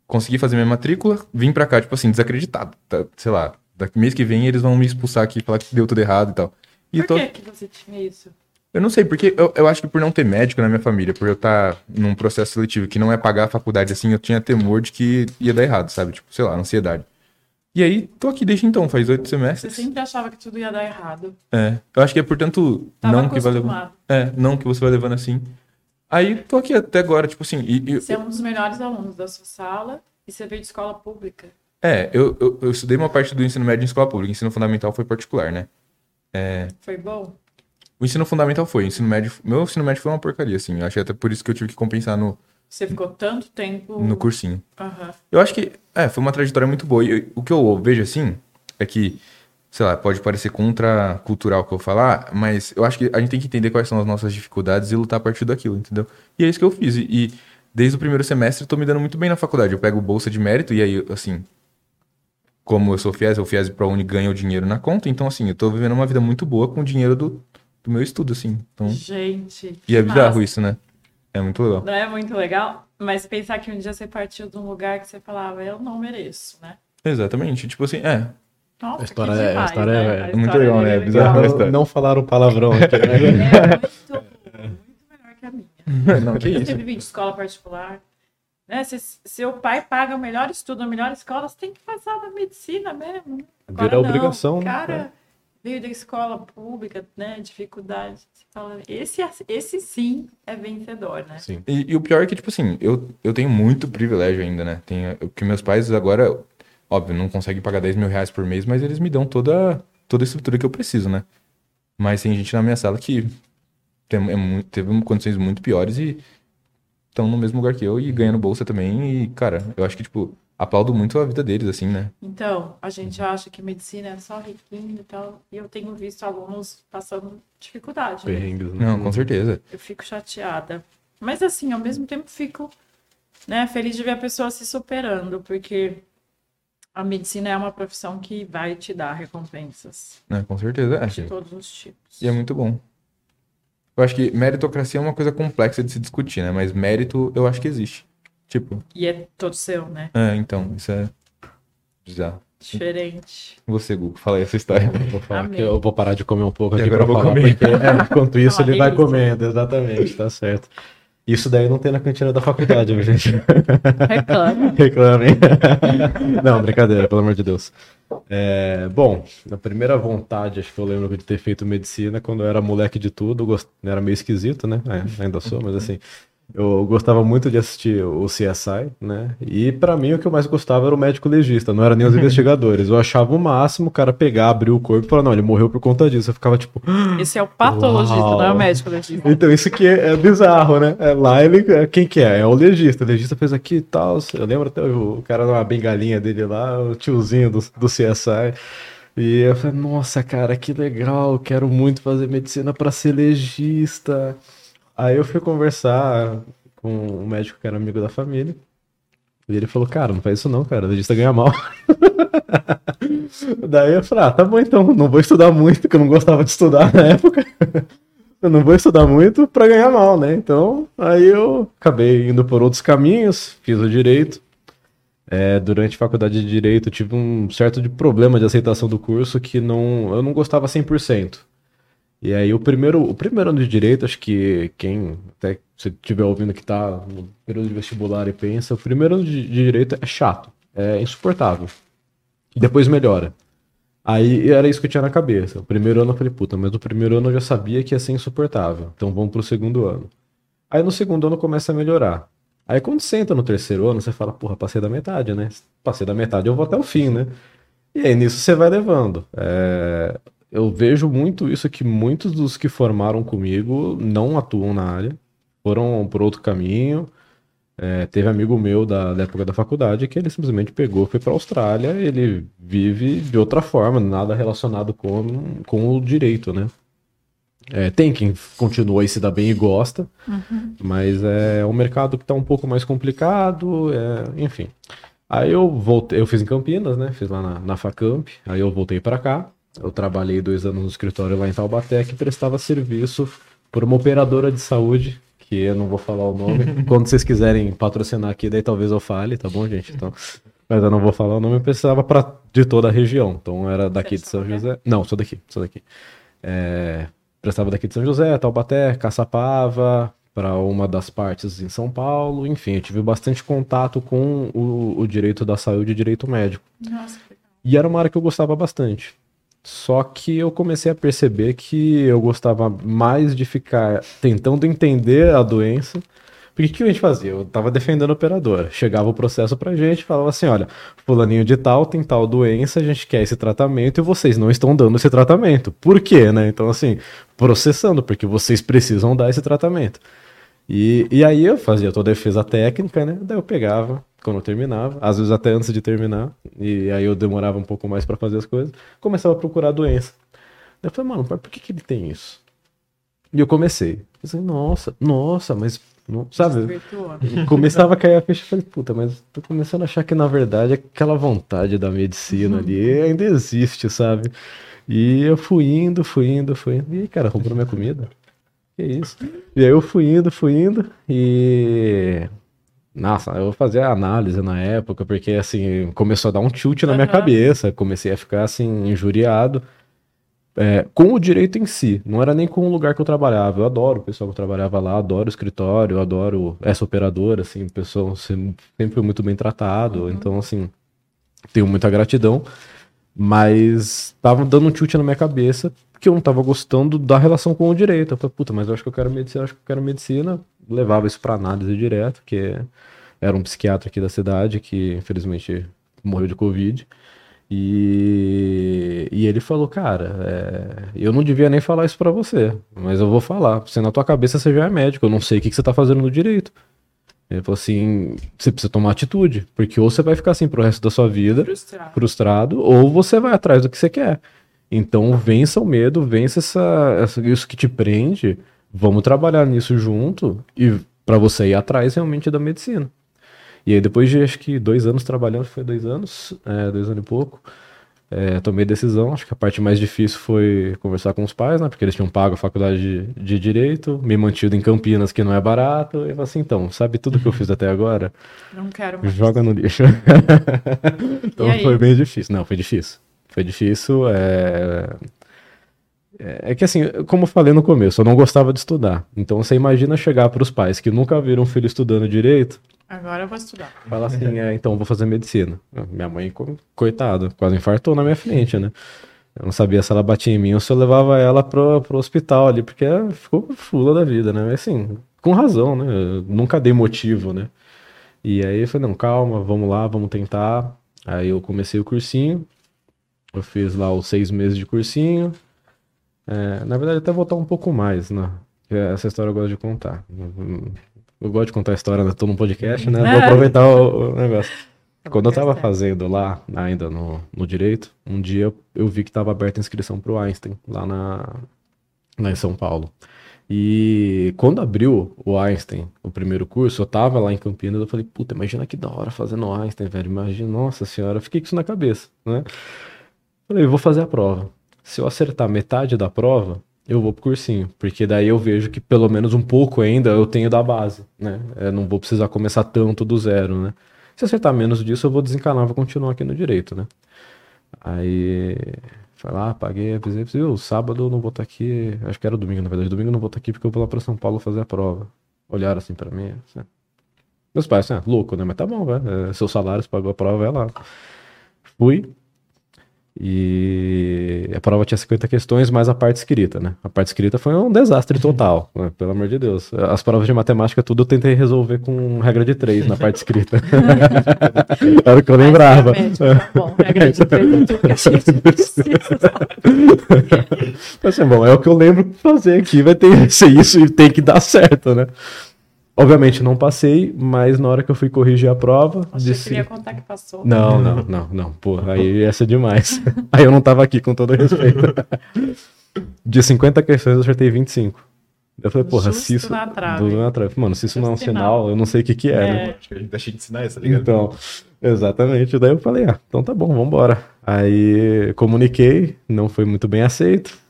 consegui fazer minha matrícula, vim pra cá, tipo assim, desacreditado. Tá? Sei lá, daqui mês que vem eles vão me expulsar aqui e falar que deu tudo errado e tal. E Por tô- que, que você tinha isso? Eu não sei, porque eu, eu acho que por não ter médico na minha família, por eu estar num processo seletivo que não é pagar a faculdade assim, eu tinha temor de que ia dar errado, sabe? Tipo, sei lá, ansiedade. E aí, tô aqui desde então, faz oito Você semestres. sempre achava que tudo ia dar errado. É, eu acho que é portanto Tava não que vai levando. acostumado. É, não que você vai levando assim. Aí, tô aqui até agora, tipo assim, e, Você é um dos melhores alunos da sua sala e você veio de escola pública. é, eu, eu, eu estudei uma parte do ensino médio em escola pública, ensino fundamental foi particular, né? Foi bom? O ensino fundamental foi, o ensino médio, meu ensino médio foi uma porcaria, assim, eu achei até por isso que eu tive que compensar no, Você ficou tanto tempo. no cursinho. Aham. Eu acho que, é, foi uma trajetória muito boa. E eu- o que eu vejo assim é que, sei lá, pode parecer contra-cultural o que eu falar, mas eu acho que a gente tem que entender quais são as nossas dificuldades e lutar a partir daquilo, entendeu? E é isso que eu fiz. E, e desde o primeiro semestre eu tô me dando muito bem na faculdade. Eu pego bolsa de mérito e aí, assim, como eu sou FIES, o FIES Pro Uni ganha o dinheiro na conta, então, assim, eu tô vivendo uma vida muito boa com o dinheiro do, do meu estudo, assim. Então, Gente. e é bizarro massa. isso, né? É muito legal. Não é muito legal, mas pensar que um dia você partiu de um lugar que você falava, eu não mereço, né? Exatamente. Tipo assim, é. Nossa, A história que é- a história né? é- A é muito legal, né? é É bizarro. a Não, não falaram palavrão aqui, né? É muito, muito melhor que a minha. Não, que Eu isso. sempre vim de escola particular. Né? Se seu pai paga o melhor estudo, a melhor escola, você tem que passar da medicina mesmo. né? Agora Vira não. obrigação, né? cara veio da escola pública, né? Dificuldade. Você fala, esse, esse sim é vencedor, né? Sim. E, e o pior é que, tipo assim, eu, eu tenho muito privilégio ainda, né? Tem, que meus pais agora, óbvio, não conseguem pagar 10 mil reais por mês, mas eles me dão toda, toda a estrutura que eu preciso, né? Mas tem gente na minha sala que tem, é teve condições muito piores e estão no mesmo lugar que eu e ganhando bolsa também. E, cara, eu acho que, tipo, aplaudo muito a vida deles, assim, né? Então, a gente acha que medicina é só riquinho e tal. E eu tenho visto alunos passando dificuldade. né? Perrengues, né? Não, com certeza. Eu fico chateada. Mas assim, ao mesmo tempo fico né, feliz de ver a pessoa se superando, porque a medicina é uma profissão que vai te dar recompensas Né? Com certeza. É. de todos os tipos. E é muito bom. Eu acho que meritocracia é uma coisa complexa de se discutir, né? Mas mérito eu acho que existe. Tipo, E é todo seu, né? é, então, isso é bizarro. Diferente. Você, Gu, fala aí essa história. Vou falar Amei. que eu vou parar de comer um pouco E aqui agora pra eu vou falar, comer. porque é, enquanto isso ele vai comendo, exatamente, tá certo. Isso daí não tem na cantina da faculdade, viu, gente? Reclama. Reclamem. Não, brincadeira, pelo amor de Deus. É, bom, a primeira vontade, acho que eu lembro de ter feito medicina quando eu era moleque de tudo, gost... era meio esquisito, né? É, ainda sou, mas assim, eu gostava muito de assistir o CSI, né? E pra mim o que eu mais gostava era o médico legista, não era nem os investigadores. Eu achava o máximo o cara pegar, abrir o corpo e falar, não, ele morreu por conta disso. Eu ficava tipo, Esse é o patologista, Uau. não é o médico legista. então, isso aqui é, é bizarro, né? É, lá ele. é, Quem que é? É o legista. O legista fez aqui e tal. Eu lembro até o, cara numa bengalinha dele lá, o tiozinho do, do CSI. E eu falei, nossa, cara, que legal, quero muito fazer medicina pra ser legista. Aí eu fui conversar com um médico que era amigo da família. E ele falou, cara, não faz isso não, cara, dentista ganha mal. Daí eu falei, ah, tá bom então, não vou estudar muito, porque eu não gostava de estudar na época. eu não vou estudar muito para ganhar mal, né? Então, aí eu acabei indo por outros caminhos, fiz o direito. É, durante a faculdade de direito, tive um certo de problema de aceitação do curso que não, eu não gostava 100%. E aí o primeiro, o primeiro ano de direito, acho que quem até se estiver ouvindo que está no período de vestibular e pensa, o primeiro ano de, de direito é chato, é insuportável. E depois melhora. Aí era isso que eu tinha na cabeça. O primeiro ano eu falei, puta, mas no primeiro ano eu já sabia que ia ser insuportável. Então vamos pro segundo ano. Aí no segundo ano começa a melhorar. Aí quando você entra no terceiro ano, você fala, porra, passei da metade, né? Passei da metade, eu vou até o fim, né? E aí nisso você vai levando. É eu vejo muito isso que muitos dos que formaram comigo não atuam na área, foram por outro caminho. É, teve amigo meu da, da, época da faculdade que ele simplesmente pegou, foi para a Austrália, ele vive de outra forma, nada relacionado com, com o direito, né? É, tem quem continua e se dá bem e gosta, uhum. mas é um mercado que está um pouco mais complicado, é, enfim. Aí eu voltei, eu fiz em Campinas, né? Fiz lá na, na Facamp, aí eu voltei para cá. Eu trabalhei dois anos no escritório lá em Taubaté que prestava serviço por uma operadora de saúde, que eu não vou falar o nome. Quando vocês quiserem patrocinar aqui, daí talvez eu fale, tá bom, gente? Então, mas eu não vou falar o nome, eu precisava pra, de toda a região. Então era daqui de São José. Não, sou daqui, sou daqui. É, prestava daqui de São José, Taubaté, Caçapava, para uma das partes em São Paulo. Enfim, eu tive bastante contato com o, o direito da saúde e direito médico. Nossa, e era uma área que eu gostava bastante. Só que eu comecei a perceber que eu gostava mais de ficar tentando entender a doença. Porque o que a gente fazia? Eu tava defendendo a operadora. Chegava o processo pra gente, falava assim: olha, fulaninho de tal tem tal doença, a gente quer esse tratamento e vocês não estão dando esse tratamento. Por quê, né? Então, assim, processando, porque vocês precisam dar esse tratamento. E, e aí eu fazia toda a defesa técnica, né? Daí eu pegava, quando eu terminava, às vezes até antes de terminar, e aí eu demorava um pouco mais para fazer as coisas, começava a procurar a doença. Daí eu falei, mano, por que, que ele tem isso? E eu comecei. Eu falei, nossa, nossa, mas. Não, sabe? Começava a cair a ficha e falei, puta, mas tô começando a achar que na verdade aquela vontade da medicina ali ainda existe, sabe? E eu fui indo, fui indo, fui indo. E aí, cara, roubou minha comida. Que isso? E aí eu fui indo, fui indo, e nossa, eu fazia análise na época, porque assim, começou a dar um tilt na minha cabeça, comecei a ficar assim, injuriado. É, com o direito em si, não era nem com o lugar que eu trabalhava. Eu adoro o pessoal que trabalhava lá, adoro o escritório, adoro essa operadora, assim, o pessoal sempre muito bem tratado, uhum. então assim, tenho muita gratidão, mas tava dando um tilt na minha cabeça que eu não tava gostando da relação com o direito. Eu falei, puta, mas eu acho que eu quero medicina, acho que eu quero medicina, levava isso para análise direto, que era um psiquiatra aqui da cidade que infelizmente morreu de Covid. E, e ele falou, cara, é, eu não devia nem falar isso para você, mas eu vou falar. Você na tua cabeça você já é médico, eu não sei o que, que você tá fazendo no direito. Ele falou assim: você precisa tomar atitude, porque ou você vai ficar assim pro resto da sua vida, frustrado, frustrado ou você vai atrás do que você quer. Então vença o medo, vença essa, essa, isso que te prende vamos trabalhar nisso junto e para você ir atrás realmente da medicina. E aí depois de acho que dois anos trabalhando, foi dois anos, é, dois anos e pouco, é, tomei decisão. Acho que a parte mais difícil foi conversar com os pais, né? Porque eles tinham pago a faculdade de, de Direito, me mantido em Campinas, que não é barato. E eu falei assim, então, sabe tudo que eu fiz até agora? Não quero mais. Joga no lixo. então foi bem difícil. Não, foi difícil. Foi difícil. É... É, é que assim, como eu falei no começo, eu não gostava de estudar. Então você imagina chegar para os pais que nunca viram um filho estudando direito. Agora eu vou estudar. Fala assim, é, então vou fazer medicina. Minha mãe, coitada, quase infartou na minha frente, né? Eu não sabia se ela batia em mim ou se eu levava ela pro, pro hospital ali, porque ficou fula da vida, né? Mas assim, com razão, né? Eu nunca dei motivo, né? E aí eu falei, não, calma, vamos lá, vamos tentar. Aí eu comecei o cursinho, eu fiz lá os seis meses de cursinho, é, na verdade, até voltar um pouco mais, né? Essa história eu gosto de contar. Eu gosto de contar a história, né? Tô num podcast, né? Vou aproveitar o, o negócio. Quando eu tava fazendo lá, ainda no, no direito, um dia eu vi que tava aberta a inscrição pro Einstein, lá, na, lá em São Paulo. E quando abriu o Einstein, o primeiro curso, eu tava lá em Campinas, eu falei, puta, imagina que da hora fazendo Einstein, velho. Imagina, nossa senhora, eu fiquei com isso na cabeça, né? Falei, vou fazer a prova. Se eu acertar metade da prova, eu vou pro cursinho, porque daí eu vejo que pelo menos um pouco ainda eu tenho da base, né? Eu não vou precisar começar tanto do zero, né? Se acertar menos disso, eu vou desencanar, vou continuar aqui no direito, né? Aí foi lá, paguei, avisei, o sábado eu não vou estar aqui, acho que era domingo, na verdade, domingo eu não vou estar aqui porque eu vou lá para São Paulo fazer a prova. Olharam assim para mim, assim. Meus pais, assim, ah, louco, né? Mas tá bom, velho. É, seus salários pagou a prova, vai lá. Fui, e a prova tinha 50 questões, mais a parte escrita, né? A parte escrita foi um desastre total, né? pelo amor de Deus. As provas de matemática, tudo eu tentei resolver com regra de três na parte escrita. Era o que eu lembrava. Bom, regra de três é tudo que a gente precisa. assim, bom, é o que eu lembro fazer aqui, vai ter que ser isso e tem que dar certo, né? Obviamente não passei, mas na hora que eu fui corrigir a prova. Achei disse... que queria contar que passou. Não, não, não, não. Porra, aí ia ser demais. aí eu não tava aqui com todo respeito. De 50 questões eu acertei 25. Eu falei, porra, Justo se isso. Na trave. Na trave. Mano, se isso não é um sinal, eu não sei o que, que é, é. né? Acho que a gente deixa de ensinar isso, tá ligado? Então, exatamente. Daí eu falei, ah, então tá bom, vambora. Aí comuniquei, não foi muito bem aceito.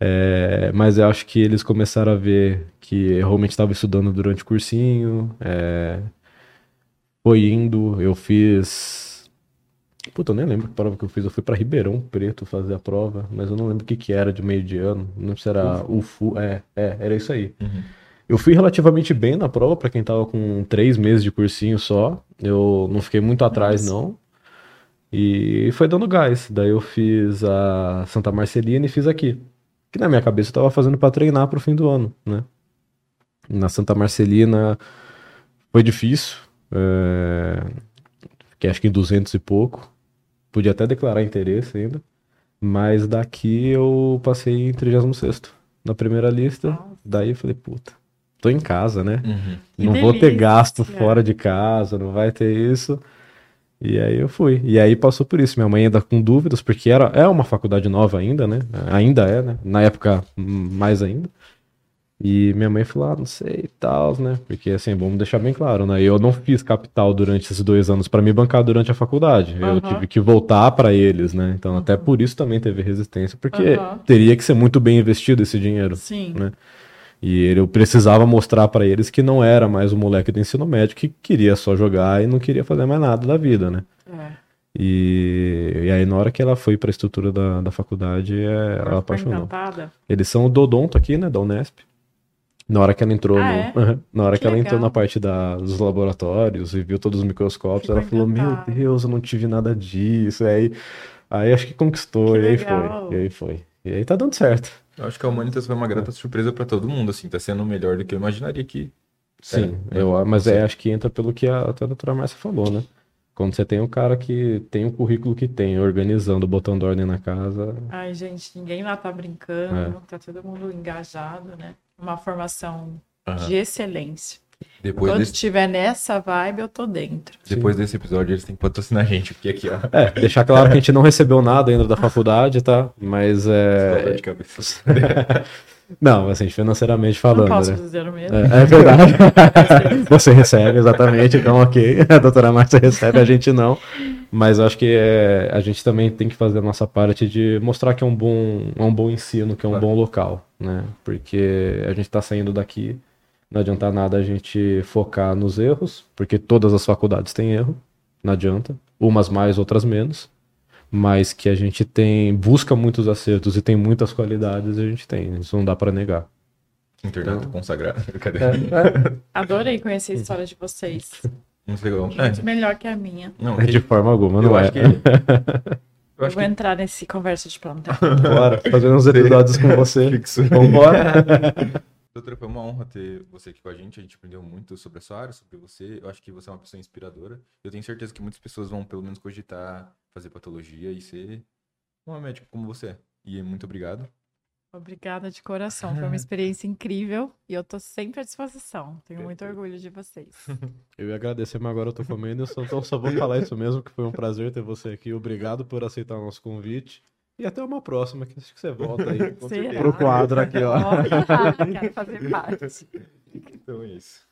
É, mas eu acho que eles começaram a ver que eu realmente estava estudando durante o cursinho. É, foi indo, eu fiz. Puta, eu nem lembro que prova que eu fiz. Eu fui para Ribeirão Preto fazer a prova, mas eu não lembro o que, que era de meio de ano. Não sei se era UFU. É, é, era isso aí. Uhum. Eu fui relativamente bem na prova, para quem tava com três meses de cursinho só. Eu não fiquei muito atrás, Nossa. não. E foi dando gás. Daí eu fiz a Santa Marcelina e fiz aqui que na minha cabeça eu tava fazendo para treinar pro fim do ano, né? Na Santa Marcelina foi difícil, é... fiquei acho que em 200 e pouco, podia até declarar interesse ainda, mas daqui eu passei em 36 na primeira lista, daí eu falei, puta, tô em casa, né? Uhum. Não vou ter gasto fora de casa, não vai ter isso. E aí eu fui. E aí passou por isso. Minha mãe ainda com dúvidas, porque era, é uma faculdade nova ainda, né? Ainda é, né? Na época, mais ainda. E minha mãe falou, ah, não sei e tal, né? Porque assim, vamos deixar bem claro, né? Eu não fiz capital durante esses dois anos para me bancar durante a faculdade. Uhum. Eu tive que voltar para eles, né? Então, uhum. até por isso também teve resistência, porque uhum. teria que ser muito bem investido esse dinheiro. Sim. Né? E eu precisava mostrar para eles que não era mais o moleque do ensino médio que queria só jogar e não queria fazer mais nada da vida, né? É. E, e aí, na hora que ela foi para a estrutura da, da faculdade, é, ela apaixonou. Encantada. Eles são o Dodonto aqui, né, da Unesp. Na hora que ela entrou ah, no, é? na hora que, que ela legal. entrou na parte da, dos laboratórios e viu todos os microscópios, ela falou: Meu Deus, eu não tive nada disso. E aí, aí acho que conquistou, que e aí legal. foi. E aí foi. E aí tá dando certo. Eu acho que a Humanitas foi uma grata surpresa para todo mundo, assim, tá sendo melhor do que eu imaginaria que. Sim, é, eu, mas é, acho que entra pelo que a, até a doutora Márcia falou, né? Quando você tem um cara que tem o currículo que tem, organizando, botando ordem na casa. Ai, gente, ninguém lá tá brincando, é. tá todo mundo engajado, né? Uma formação uhum. de excelência. Depois Quando desse... nessa vibe, eu tô dentro. Depois Sim. desse episódio, eles têm que patrocinar a gente, porque aqui, ó. É, deixar claro que a gente não recebeu nada ainda da faculdade, tá? Mas é. De cabeça. Não, assim, financeiramente falando. Não posso né? dizer o mesmo. É, é verdade. Você recebe, exatamente. Então, ok. A doutora Márcia recebe, a gente não. Mas eu acho que é, a gente também tem que fazer a nossa parte de mostrar que é um bom, é um bom ensino, que é um claro. bom local, né? Porque a gente está saindo daqui não adianta nada a gente focar nos erros, porque todas as faculdades têm erro, não adianta. Umas mais, outras menos. Mas que a gente tem, busca muitos acertos e tem muitas qualidades, a gente tem. Isso não dá para negar. Internato então, consagrado. Cadê? É, é. Adorei conhecer a história de vocês. Muito legal. Muito é. melhor que a minha. Não, de forma alguma, não é. Que... Eu, eu vou que... entrar nesse conversa de plantão. Bora, fazer uns episódios com você. Vambora. Doutora, foi uma honra ter você aqui com a gente. A gente aprendeu muito sobre a sua área, sobre você. Eu acho que você é uma pessoa inspiradora. Eu tenho certeza que muitas pessoas vão, pelo menos, cogitar fazer patologia e ser uma médica como você. E muito obrigado. Obrigada de coração. Foi uma experiência incrível e eu tô sempre à disposição. Tenho muito orgulho de vocês. Eu ia agradecer, mas agora eu tô comendo, então só vou falar isso mesmo, que foi um prazer ter você aqui. Obrigado por aceitar o nosso convite. E até uma próxima, que acho que você volta aí pro quadro aqui, ó. Quero fazer parte. Então é isso.